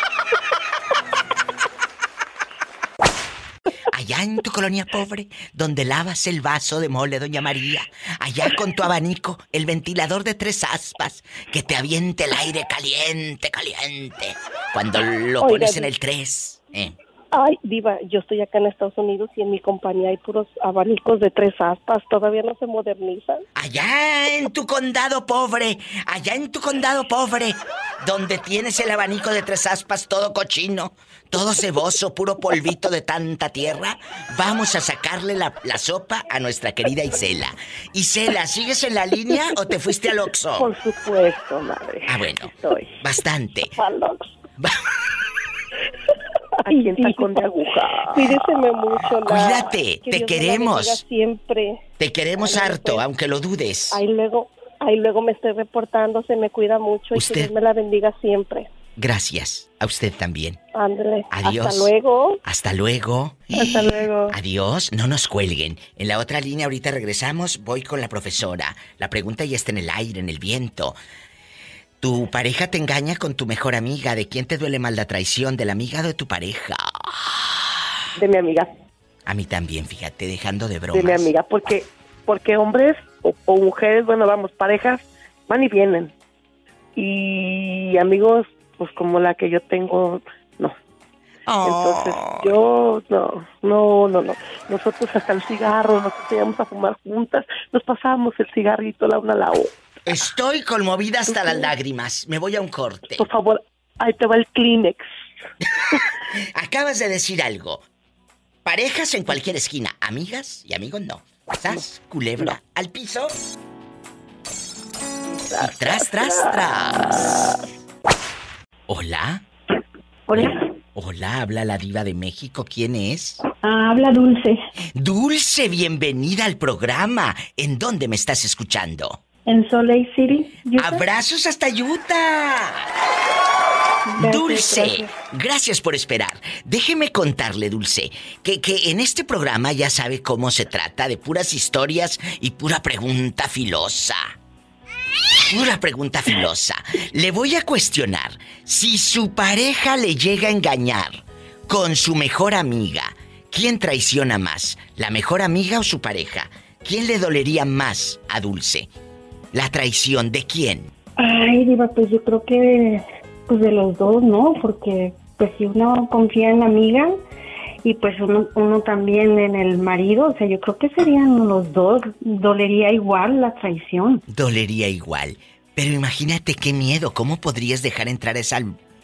Allá en tu colonia pobre, donde lavas el vaso de mole, doña María. Allá con tu abanico, el ventilador de tres aspas, que te aviente el aire caliente, caliente. Cuando lo Oiga, pones en el tres. Eh. Ay, diva, yo estoy acá en Estados Unidos y en mi compañía hay puros abanicos de tres aspas. Todavía no se modernizan. Allá en tu condado pobre, allá en tu condado pobre, donde tienes el abanico de tres aspas todo cochino, todo ceboso, puro polvito de tanta tierra, vamos a sacarle la, la sopa a nuestra querida Isela. Isela, ¿sigues en la línea o te fuiste al Oxxo? Por supuesto, madre. Ah, bueno, Estoy. bastante. Al Oxxo. Aquí en tacón de aguja. Cuídeseme mucho, la- Cuídate, que te Dios queremos. siempre. Te queremos harto, pues. aunque lo dudes. Ahí luego, ahí luego me estoy reportando, se me cuida mucho y Usted- que Dios me la bendiga siempre. Gracias, a usted también. Ándale. Adiós. Hasta luego. Hasta luego. Hasta luego. Adiós, no nos cuelguen. En la otra línea ahorita regresamos, voy con la profesora. La pregunta ya está en el aire, en el viento. Tu pareja te engaña con tu mejor amiga. ¿De quién te duele más la traición? ¿De la amiga o de tu pareja? De mi amiga. A mí también, fíjate, dejando de bromas. De mi amiga, porque porque hombres o, o mujeres, bueno, vamos, parejas van y vienen. Y amigos, pues como la que yo tengo, no. Entonces, yo, no, no, no, no. Nosotros hasta el cigarro, nosotros íbamos a fumar juntas, nos pasábamos el cigarrito la una a la otra. Estoy conmovida hasta las lágrimas. Me voy a un corte. Por favor, ahí te va el Kleenex. Acabas de decir algo. Parejas en cualquier esquina, amigas y amigos no. ¿Estás? Culebra al piso. Y tras, tras, tras. Hola. Hola. Hola, habla la diva de México. ¿Quién es? Ah, habla Dulce. Dulce, bienvenida al programa. ¿En dónde me estás escuchando? En Salt Lake City. Utah. ¡Abrazos hasta Utah! Gracias, Dulce, gracias. gracias por esperar. Déjeme contarle, Dulce, que, que en este programa ya sabe cómo se trata de puras historias y pura pregunta filosa. Pura pregunta filosa. Le voy a cuestionar si su pareja le llega a engañar con su mejor amiga. ¿Quién traiciona más? ¿La mejor amiga o su pareja? ¿Quién le dolería más a Dulce? ¿La traición de quién? Ay, Diva, pues yo creo que pues de los dos, ¿no? Porque pues si uno confía en la amiga y pues uno, uno también en el marido, o sea, yo creo que serían los dos, dolería igual la traición. Dolería igual. Pero imagínate qué miedo. ¿Cómo podrías dejar entrar a esa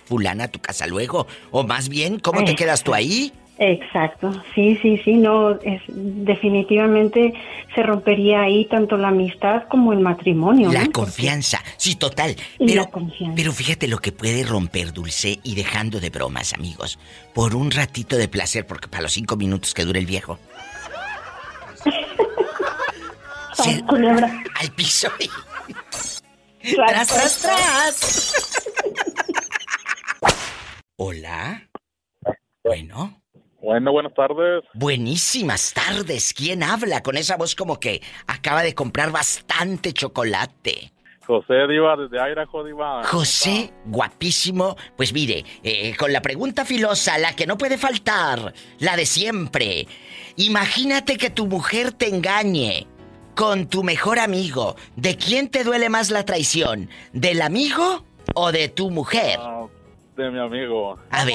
fulana a tu casa luego? O más bien, ¿cómo te Eh, quedas tú ahí? Exacto, sí, sí, sí, no, es, definitivamente se rompería ahí tanto la amistad como el matrimonio. La ¿no? confianza. Sí, total. Y Pero, la confianza. pero fíjate lo que puede romper Dulce y dejando de bromas, amigos. Por un ratito de placer, porque para los cinco minutos que dura el viejo. Culebra. Al piso y... ¡Tras, tras, tras! Hola. Bueno. Bueno, buenas tardes. Buenísimas tardes. ¿Quién habla con esa voz como que acaba de comprar bastante chocolate? José Diva, desde Idaho, Diva. José, guapísimo. Pues mire, eh, con la pregunta filosa, la que no puede faltar, la de siempre. Imagínate que tu mujer te engañe con tu mejor amigo. ¿De quién te duele más la traición? ¿Del amigo o de tu mujer? Ah, de mi amigo. A ver,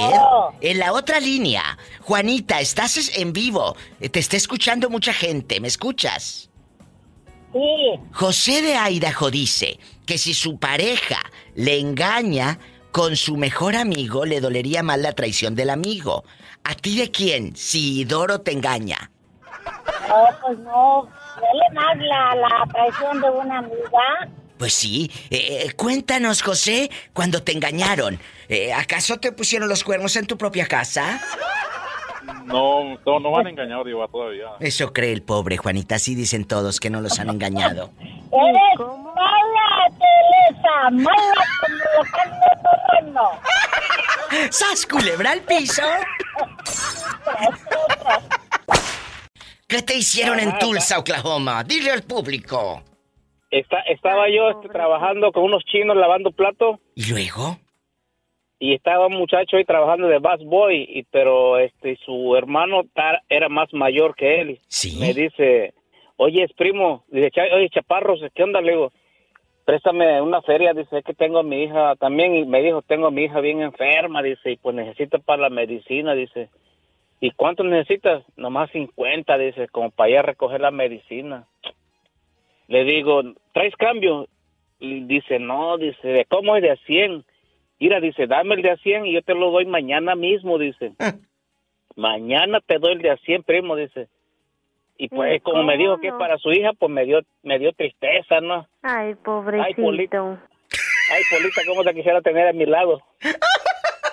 en la otra línea, Juanita, estás es- en vivo. Eh, Te está escuchando mucha gente. ¿Me escuchas? Sí. José de Idaho dice que si su pareja le engaña con su mejor amigo, le dolería más la traición del amigo. ¿A ti de quién? Si Doro te engaña. No, pues no. Duele más la, la traición de una amiga. Pues sí. Eh, eh, cuéntanos, José, cuando te engañaron. Eh, ¿Acaso te pusieron los cuernos en tu propia casa? No, no, no me han engañado, Diva, todavía. Eso cree el pobre Juanita. Así dicen todos que no los han engañado. Eres mala, Teresa. Mala como lo que. ¡Sas, culebra al piso! ¿Qué te hicieron en Tulsa, Oklahoma? Dile al público. Está, estaba yo este, trabajando con unos chinos lavando platos ¿Y luego? Y estaba un muchacho ahí trabajando de bus boy, y, pero este su hermano era más mayor que él. Me dice, oye, es primo, dice, "Cha- oye, chaparros, ¿qué onda? Le digo, préstame una feria, dice, que tengo a mi hija también, y me dijo, tengo a mi hija bien enferma, dice, y pues necesito para la medicina, dice. ¿Y cuánto necesitas? Nomás 50, dice, como para ir a recoger la medicina. Le digo, ¿traes cambio? Y dice, no, dice, ¿de cómo es de a 100? Mira, dice, dame el de a 100 y yo te lo doy mañana mismo, dice. mañana te doy el de a 100, primo, dice. Y pues, como me dijo que es para su hija, pues me dio, me dio tristeza, ¿no? Ay, Ay, pobrecito. Polito. Ay, Polita, cómo te quisiera tener a mi lado.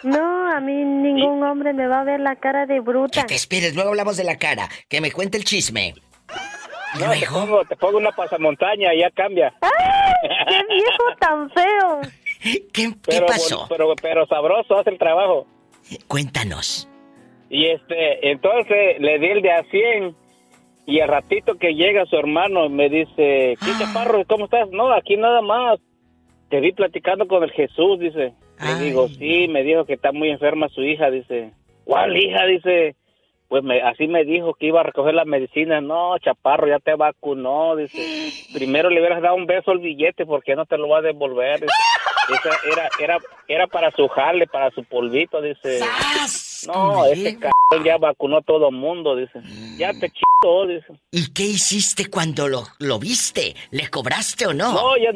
No, a mí ningún hombre me va a ver la cara de bruta. Te esperes, luego hablamos de la cara. Que me cuente el chisme. No, te pongo, te pongo una pasamontaña y ya cambia. ¡Qué viejo tan feo! ¿Qué, pero, pasó? Pero, pero sabroso hace el trabajo. Cuéntanos. Y este, entonces le di el de a 100 y al ratito que llega su hermano me dice, ¿qué chaparro? ¿Cómo estás? No, aquí nada más. Te vi platicando con el Jesús, dice. Le digo, sí, me dijo que está muy enferma su hija, dice. ¿Cuál hija? Dice. Pues me, así me dijo que iba a recoger la medicina. No, chaparro, ya te vacunó, dice. Primero le hubieras dado un beso al billete porque no te lo va a devolver. dice. Esa era, era, era para su jale, para su polvito, dice. No, ese cabrón ya vacunó a todo mundo, dice. Ya te chico, dice. ¿Y qué hiciste cuando lo, lo viste? ¿Le cobraste o no? No, ya,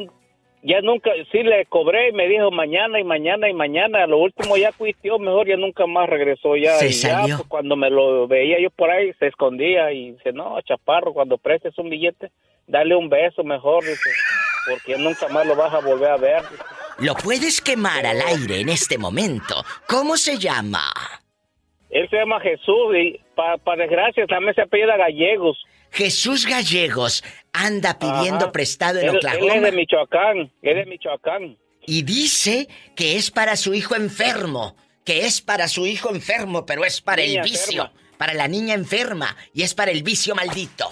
ya nunca, sí le cobré y me dijo mañana y mañana y mañana. Lo último ya cuitió, mejor ya nunca más regresó ya. Se y ya, pues, cuando me lo veía yo por ahí, se escondía y dice, no, chaparro, cuando prestes un billete, dale un beso mejor, dice. Porque nunca más lo vas a volver a ver. dice. Lo puedes quemar al aire en este momento ¿Cómo se llama? Él se llama Jesús y para desgracia también se apellida Gallegos. Jesús Gallegos anda pidiendo Ajá. prestado en Él- Oklahoma. Él es de Michoacán, es de Michoacán. Y dice que es para su hijo enfermo. Que es para su hijo enfermo, pero es para Niña el vicio. enferma. Para la niña enferma. Y es para el vicio maldito.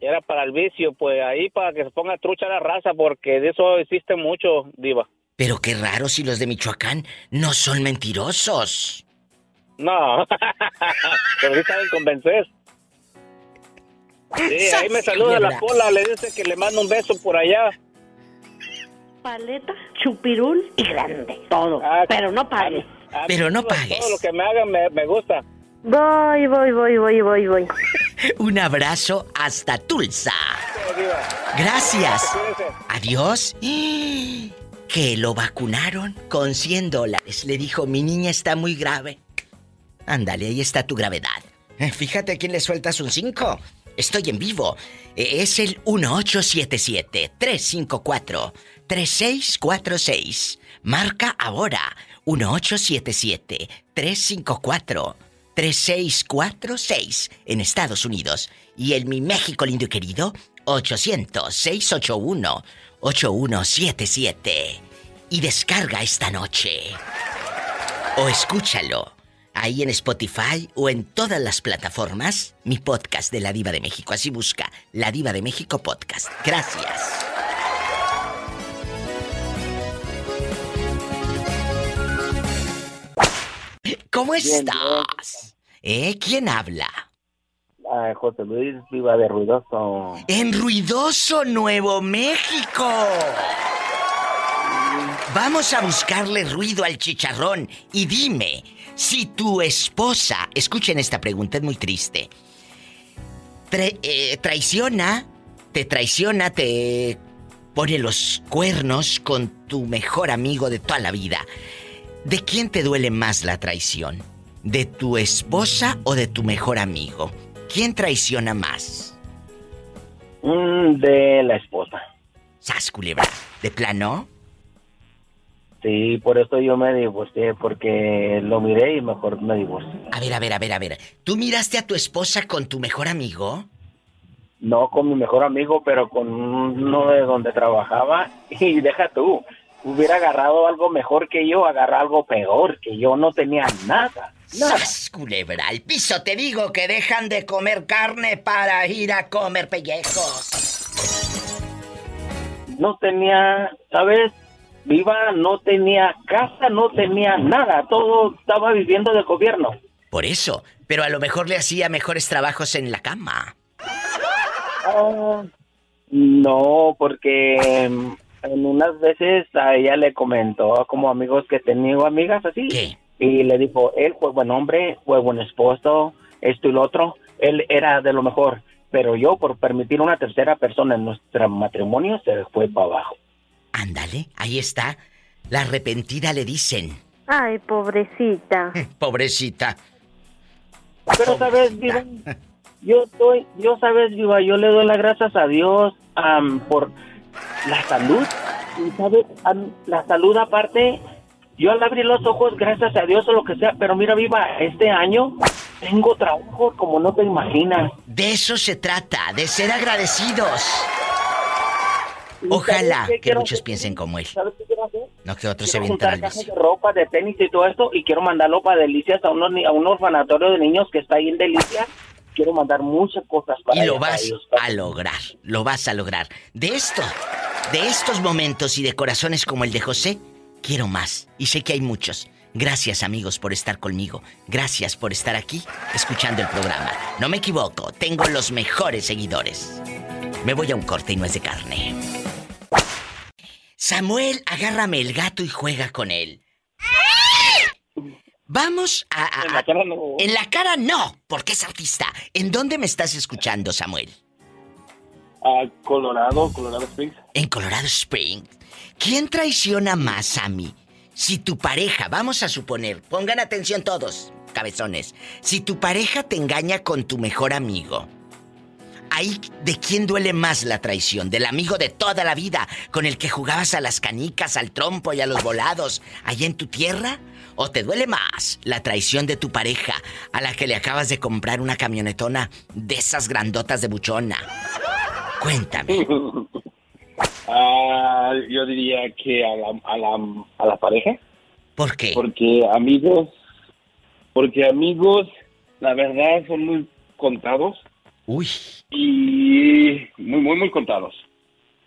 Era para el vicio, pues ahí para que se ponga trucha la raza, porque de eso existe mucho, Diva. Pero qué raro si los de Michoacán no son mentirosos. No, pero sí saben convencer. Sí, ahí me saluda la pola, le dice que le manda un beso por allá. Paleta, chupirul y grande. Todo. pero no pagues. Pero no pagues. Todo lo que me hagan me, me gusta. Voy, voy, voy, voy, voy, voy. Un abrazo hasta Tulsa. Gracias. Adiós. Que lo vacunaron con 100 dólares. Le dijo, mi niña está muy grave. Ándale, ahí está tu gravedad. Eh, Fíjate a quién le sueltas un 5. Estoy en vivo. Eh, Es el 1877-354-3646. Marca ahora. 1877-354-3646 en Estados Unidos. Y en mi México lindo y querido, 800-681-8177. Y descarga esta noche. O escúchalo ahí en Spotify o en todas las plataformas mi podcast de La Diva de México. Así busca La Diva de México Podcast. Gracias. ¿Cómo estás? ¿Eh? ¿Quién habla? Ah, José Luis Viva de Ruidoso. En Ruidoso, Nuevo México. Vamos a buscarle ruido al chicharrón y dime si tu esposa, escuchen esta pregunta, es muy triste, eh, traiciona, te traiciona, te pone los cuernos con tu mejor amigo de toda la vida. ¿De quién te duele más la traición? ¿De tu esposa o de tu mejor amigo? ¿Quién traiciona más? Mm, de la esposa. ¿Sas, culebra? ¿De plano? Sí, por eso yo me divorcié, porque lo miré y mejor me divorcié. A ver, a ver, a ver, a ver. ¿Tú miraste a tu esposa con tu mejor amigo? No con mi mejor amigo, pero con uno de donde trabajaba. Y deja tú, hubiera agarrado algo mejor que yo, agarrar algo peor, que yo no tenía nada. ¡Sas, culebra! Al piso te digo que dejan de comer carne para ir a comer pellejos. No tenía, ¿sabes? Viva, no tenía casa, no tenía nada, todo estaba viviendo del gobierno. Por eso, pero a lo mejor le hacía mejores trabajos en la cama. Ah, no, porque mm, en unas veces a ella le comentó como amigos que tenía amigas así. Y le dijo, él fue buen hombre, fue buen esposo, esto y lo otro. Él era de lo mejor. Pero yo, por permitir una tercera persona en nuestro matrimonio, se fue para abajo. Ándale, ahí está. La arrepentida le dicen. Ay, pobrecita. Pobrecita. Pero, ¿sabes, Viva? Yo estoy, yo, ¿sabes, Viva? Yo le doy las gracias a Dios por la salud. Y, ¿sabes? La salud aparte, yo al abrir los ojos, gracias a Dios o lo que sea, pero mira, Viva, este año tengo trabajo como no te imaginas. De eso se trata, de ser agradecidos. Ojalá ¿sabes qué que muchos hacer? piensen como él. ¿Sabes qué quiero hacer? No que otros se Quiero avientan juntar cajas de ropa, de tenis y todo esto, y quiero mandarlo para Delicias a, ni- a un orfanatorio de niños que está ahí en Delicias. Quiero mandar muchas cosas para Y lo vas ellos. a lograr, lo vas a lograr. De esto, de estos momentos y de corazones como el de José, quiero más. Y sé que hay muchos. Gracias amigos por estar conmigo. Gracias por estar aquí escuchando el programa. No me equivoco, tengo los mejores seguidores. Me voy a un corte y no es de carne. Samuel, agárrame el gato y juega con él. Vamos a... a- En la cara no. En la cara no, porque es artista. ¿En dónde me estás escuchando, Samuel? A Colorado, Colorado Springs. En Colorado Springs. ¿Quién traiciona más a mí? Si tu pareja, vamos a suponer, pongan atención todos, cabezones. Si tu pareja te engaña con tu mejor amigo, ahí, ¿de quién duele más la traición? ¿Del amigo de toda la vida, con el que jugabas a las canicas, al trompo y a los volados, allá en tu tierra? ¿O te duele más la traición de tu pareja, a la que le acabas de comprar una camionetona de esas grandotas de buchona? Cuéntame. Ah, yo diría que a la, a la, a la pareja. ¿Por qué? Porque amigos, porque amigos, la verdad son muy contados. Uy. Y muy, muy, muy contados.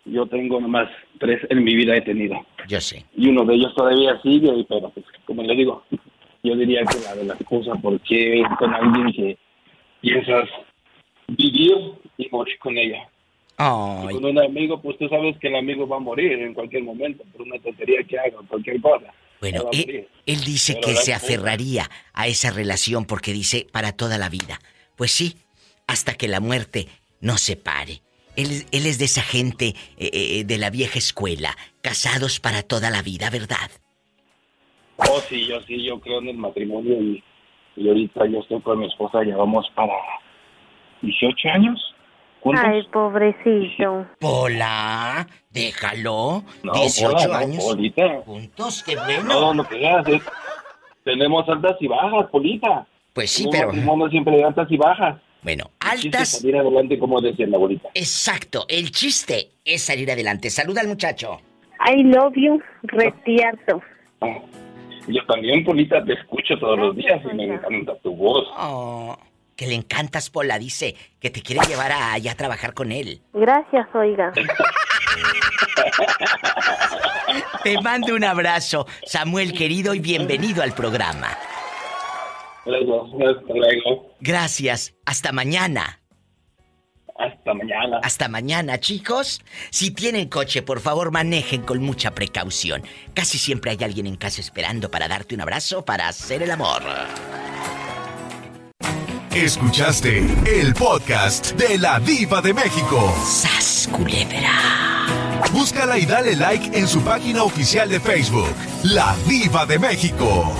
Yo tengo nomás tres en mi vida he tenido. Yo sé. Y uno de ellos todavía sigue, pero pues, como le digo, yo diría que la de la esposa, porque con alguien que piensas vivir y morir con ella. Ay. Y con un amigo, pues tú sabes que el amigo va a morir en cualquier momento por una tontería que haga, cualquier cosa. Bueno, él, él dice Pero que se aferraría a esa relación porque dice para toda la vida. Pues sí, hasta que la muerte nos separe. Él, él es de esa gente eh, eh, de la vieja escuela, casados para toda la vida, ¿verdad? Oh, sí, yo sí, yo creo en el matrimonio y, y ahorita yo estoy con mi esposa, llevamos para 18 años. juntos. Ay, pobrecito. Pola, déjalo. No, 18 Pola, no, años. Polita. Juntos, qué bueno. No, lo que veas es, tenemos altas y bajas, Polita. Pues sí, Un pero- matrimonio siempre hay altas y bajas. Bueno, El chiste es altas. salir adelante, como decía la abuelita. Exacto, el chiste es salir adelante. Saluda al muchacho. I love you, retierto. Yo también, Polita, te escucho todos los días y me encanta tu voz. Oh, que le encantas, Pola. Dice que te quiere llevar a, allá a trabajar con él. Gracias, oiga. Te mando un abrazo, Samuel querido, y bienvenido al programa. Luego, hasta luego. Gracias. Hasta mañana. Hasta mañana. Hasta mañana, chicos. Si tienen coche, por favor, manejen con mucha precaución. Casi siempre hay alguien en casa esperando para darte un abrazo para hacer el amor. Escuchaste el podcast de la Diva de México. ¡Sas, culebra! Búscala y dale like en su página oficial de Facebook, La Diva de México.